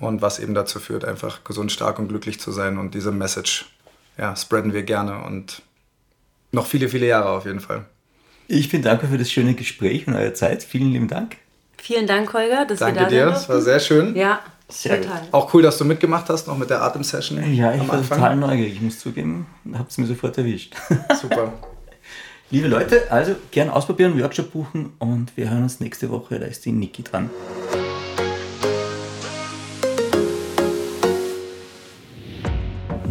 und was eben dazu führt, einfach gesund, stark und glücklich zu sein und diese Message ja, spreaden wir gerne und noch viele, viele Jahre auf jeden Fall. Ich bin dankbar für das schöne Gespräch und eure Zeit. Vielen lieben Dank. Vielen Dank, Holger, dass Danke wir da dir, es war sehr schön. Ja, Sehr total. Auch cool, dass du mitgemacht hast, noch mit der Atemsession. Ja, ich am war Anfang. total neugierig. Ich muss zugeben, habt es mir sofort erwischt. (laughs) Super. Liebe Leute, also gern ausprobieren, Workshop buchen und wir hören uns nächste Woche. Da ist die Niki dran.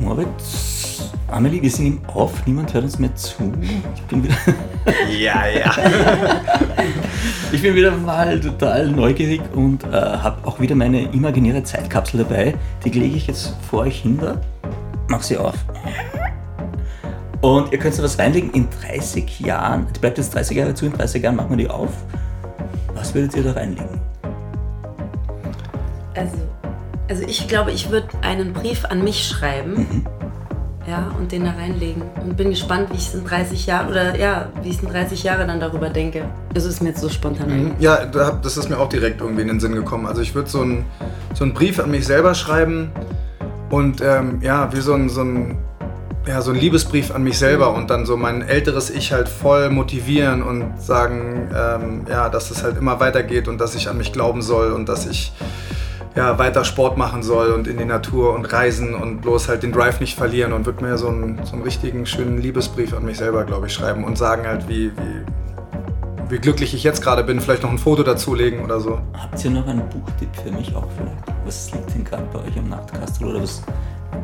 Moritz, Amelie, wir sind im Off, niemand hört uns mehr zu. Ich bin wieder, (laughs) Ja, ja. (laughs) ich bin wieder mal total neugierig und äh, habe auch wieder meine imaginäre Zeitkapsel dabei. Die lege ich jetzt vor euch hin da. Mach sie auf. Und ihr könnt da was reinlegen in 30 Jahren. Die bleibt jetzt 30 Jahre zu, in 30 Jahren machen wir die auf. Was würdet ihr da reinlegen? Also, also ich glaube, ich würde einen Brief an mich schreiben ja, und den da reinlegen. Und bin gespannt, wie ich es in 30 Jahren oder ja, wie ich in 30 Jahren dann darüber denke. Das ist mir jetzt so spontan. Mhm. Ja, das ist mir auch direkt irgendwie in den Sinn gekommen. Also ich würde so einen so Brief an mich selber schreiben und ähm, ja, wie so ein, so ein ja, so ein Liebesbrief an mich selber und dann so mein älteres Ich halt voll motivieren und sagen, ähm, ja, dass es halt immer weitergeht und dass ich an mich glauben soll und dass ich ja, weiter Sport machen soll und in die Natur und reisen und bloß halt den Drive nicht verlieren und würde mir so einen, so einen richtigen schönen Liebesbrief an mich selber, glaube ich, schreiben und sagen halt, wie, wie, wie glücklich ich jetzt gerade bin, vielleicht noch ein Foto dazulegen oder so. Habt ihr noch einen Buchtipp für mich auch vielleicht? Was liegt denn gerade bei euch am Nachtkastel oder was,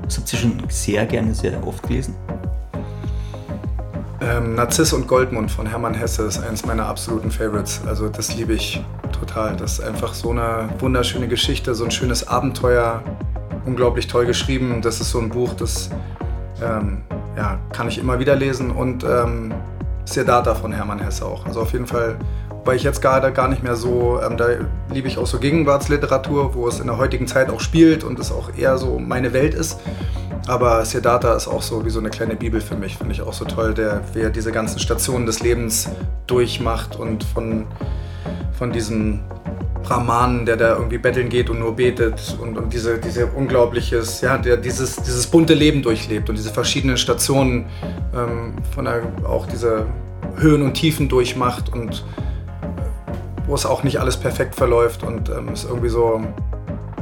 was habt ihr schon sehr gerne, sehr oft gelesen? Ähm, Narziss und Goldmund von Hermann Hesse ist eines meiner absoluten Favorites. Also das liebe ich total. Das ist einfach so eine wunderschöne Geschichte, so ein schönes Abenteuer, unglaublich toll geschrieben. Das ist so ein Buch, das ähm, ja, kann ich immer wieder lesen. Und ähm, Siddhartha von Hermann Hesse auch. Also auf jeden Fall, weil ich jetzt gerade gar nicht mehr so, ähm, da liebe ich auch so Gegenwartsliteratur, wo es in der heutigen Zeit auch spielt und es auch eher so meine Welt ist. Aber Siddhartha ist auch so wie so eine kleine Bibel für mich, finde ich auch so toll, der, wie er diese ganzen Stationen des Lebens durchmacht und von, von diesem Brahmanen, der da irgendwie betteln geht und nur betet und, und diese, diese unglaubliches, ja, der dieses, dieses bunte Leben durchlebt und diese verschiedenen Stationen, ähm, von der, auch diese Höhen und Tiefen durchmacht und wo es auch nicht alles perfekt verläuft und ähm, ist irgendwie so,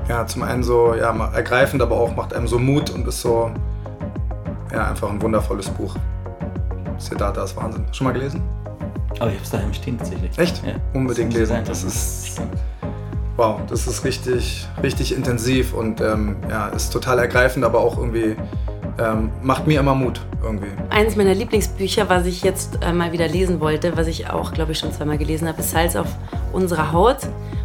ja, zum einen so ja, ergreifend, aber auch macht einem so Mut und ist so, ja, einfach ein wundervolles Buch. Siddhartha ist Wahnsinn. Schon mal gelesen? Aber ich habe es daheim stehen tatsächlich. Echt? Ja. Unbedingt lesen. Das ist, wow, das ist richtig, richtig intensiv und ähm, ja, ist total ergreifend, aber auch irgendwie ähm, macht mir immer Mut irgendwie. Eines meiner Lieblingsbücher, was ich jetzt äh, mal wieder lesen wollte, was ich auch, glaube ich, schon zweimal gelesen habe, ist Salz auf unserer Haut.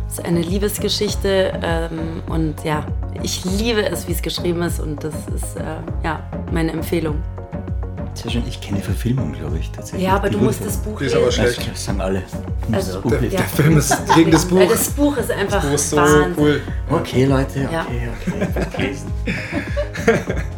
Das ist eine Liebesgeschichte ähm, und ja, ich liebe es, wie es geschrieben ist und das ist äh, ja meine Empfehlung. Sehr schön. Ich kenne die Verfilmung, glaube ich, tatsächlich. Ja, aber du musst das Buch lesen. ist aber schlecht. Das sagen alle. Also, der, der, Film ist (laughs) gegen das Buch. Das Buch ist einfach das Buch ist so Wahnsinn. cool. Okay, Leute, okay, Ja. okay. okay. (laughs) (laughs)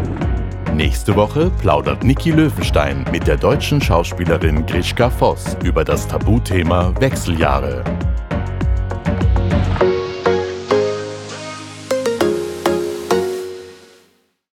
Nächste Woche plaudert Niki Löwenstein mit der deutschen Schauspielerin Grischka Voss über das Tabuthema Wechseljahre.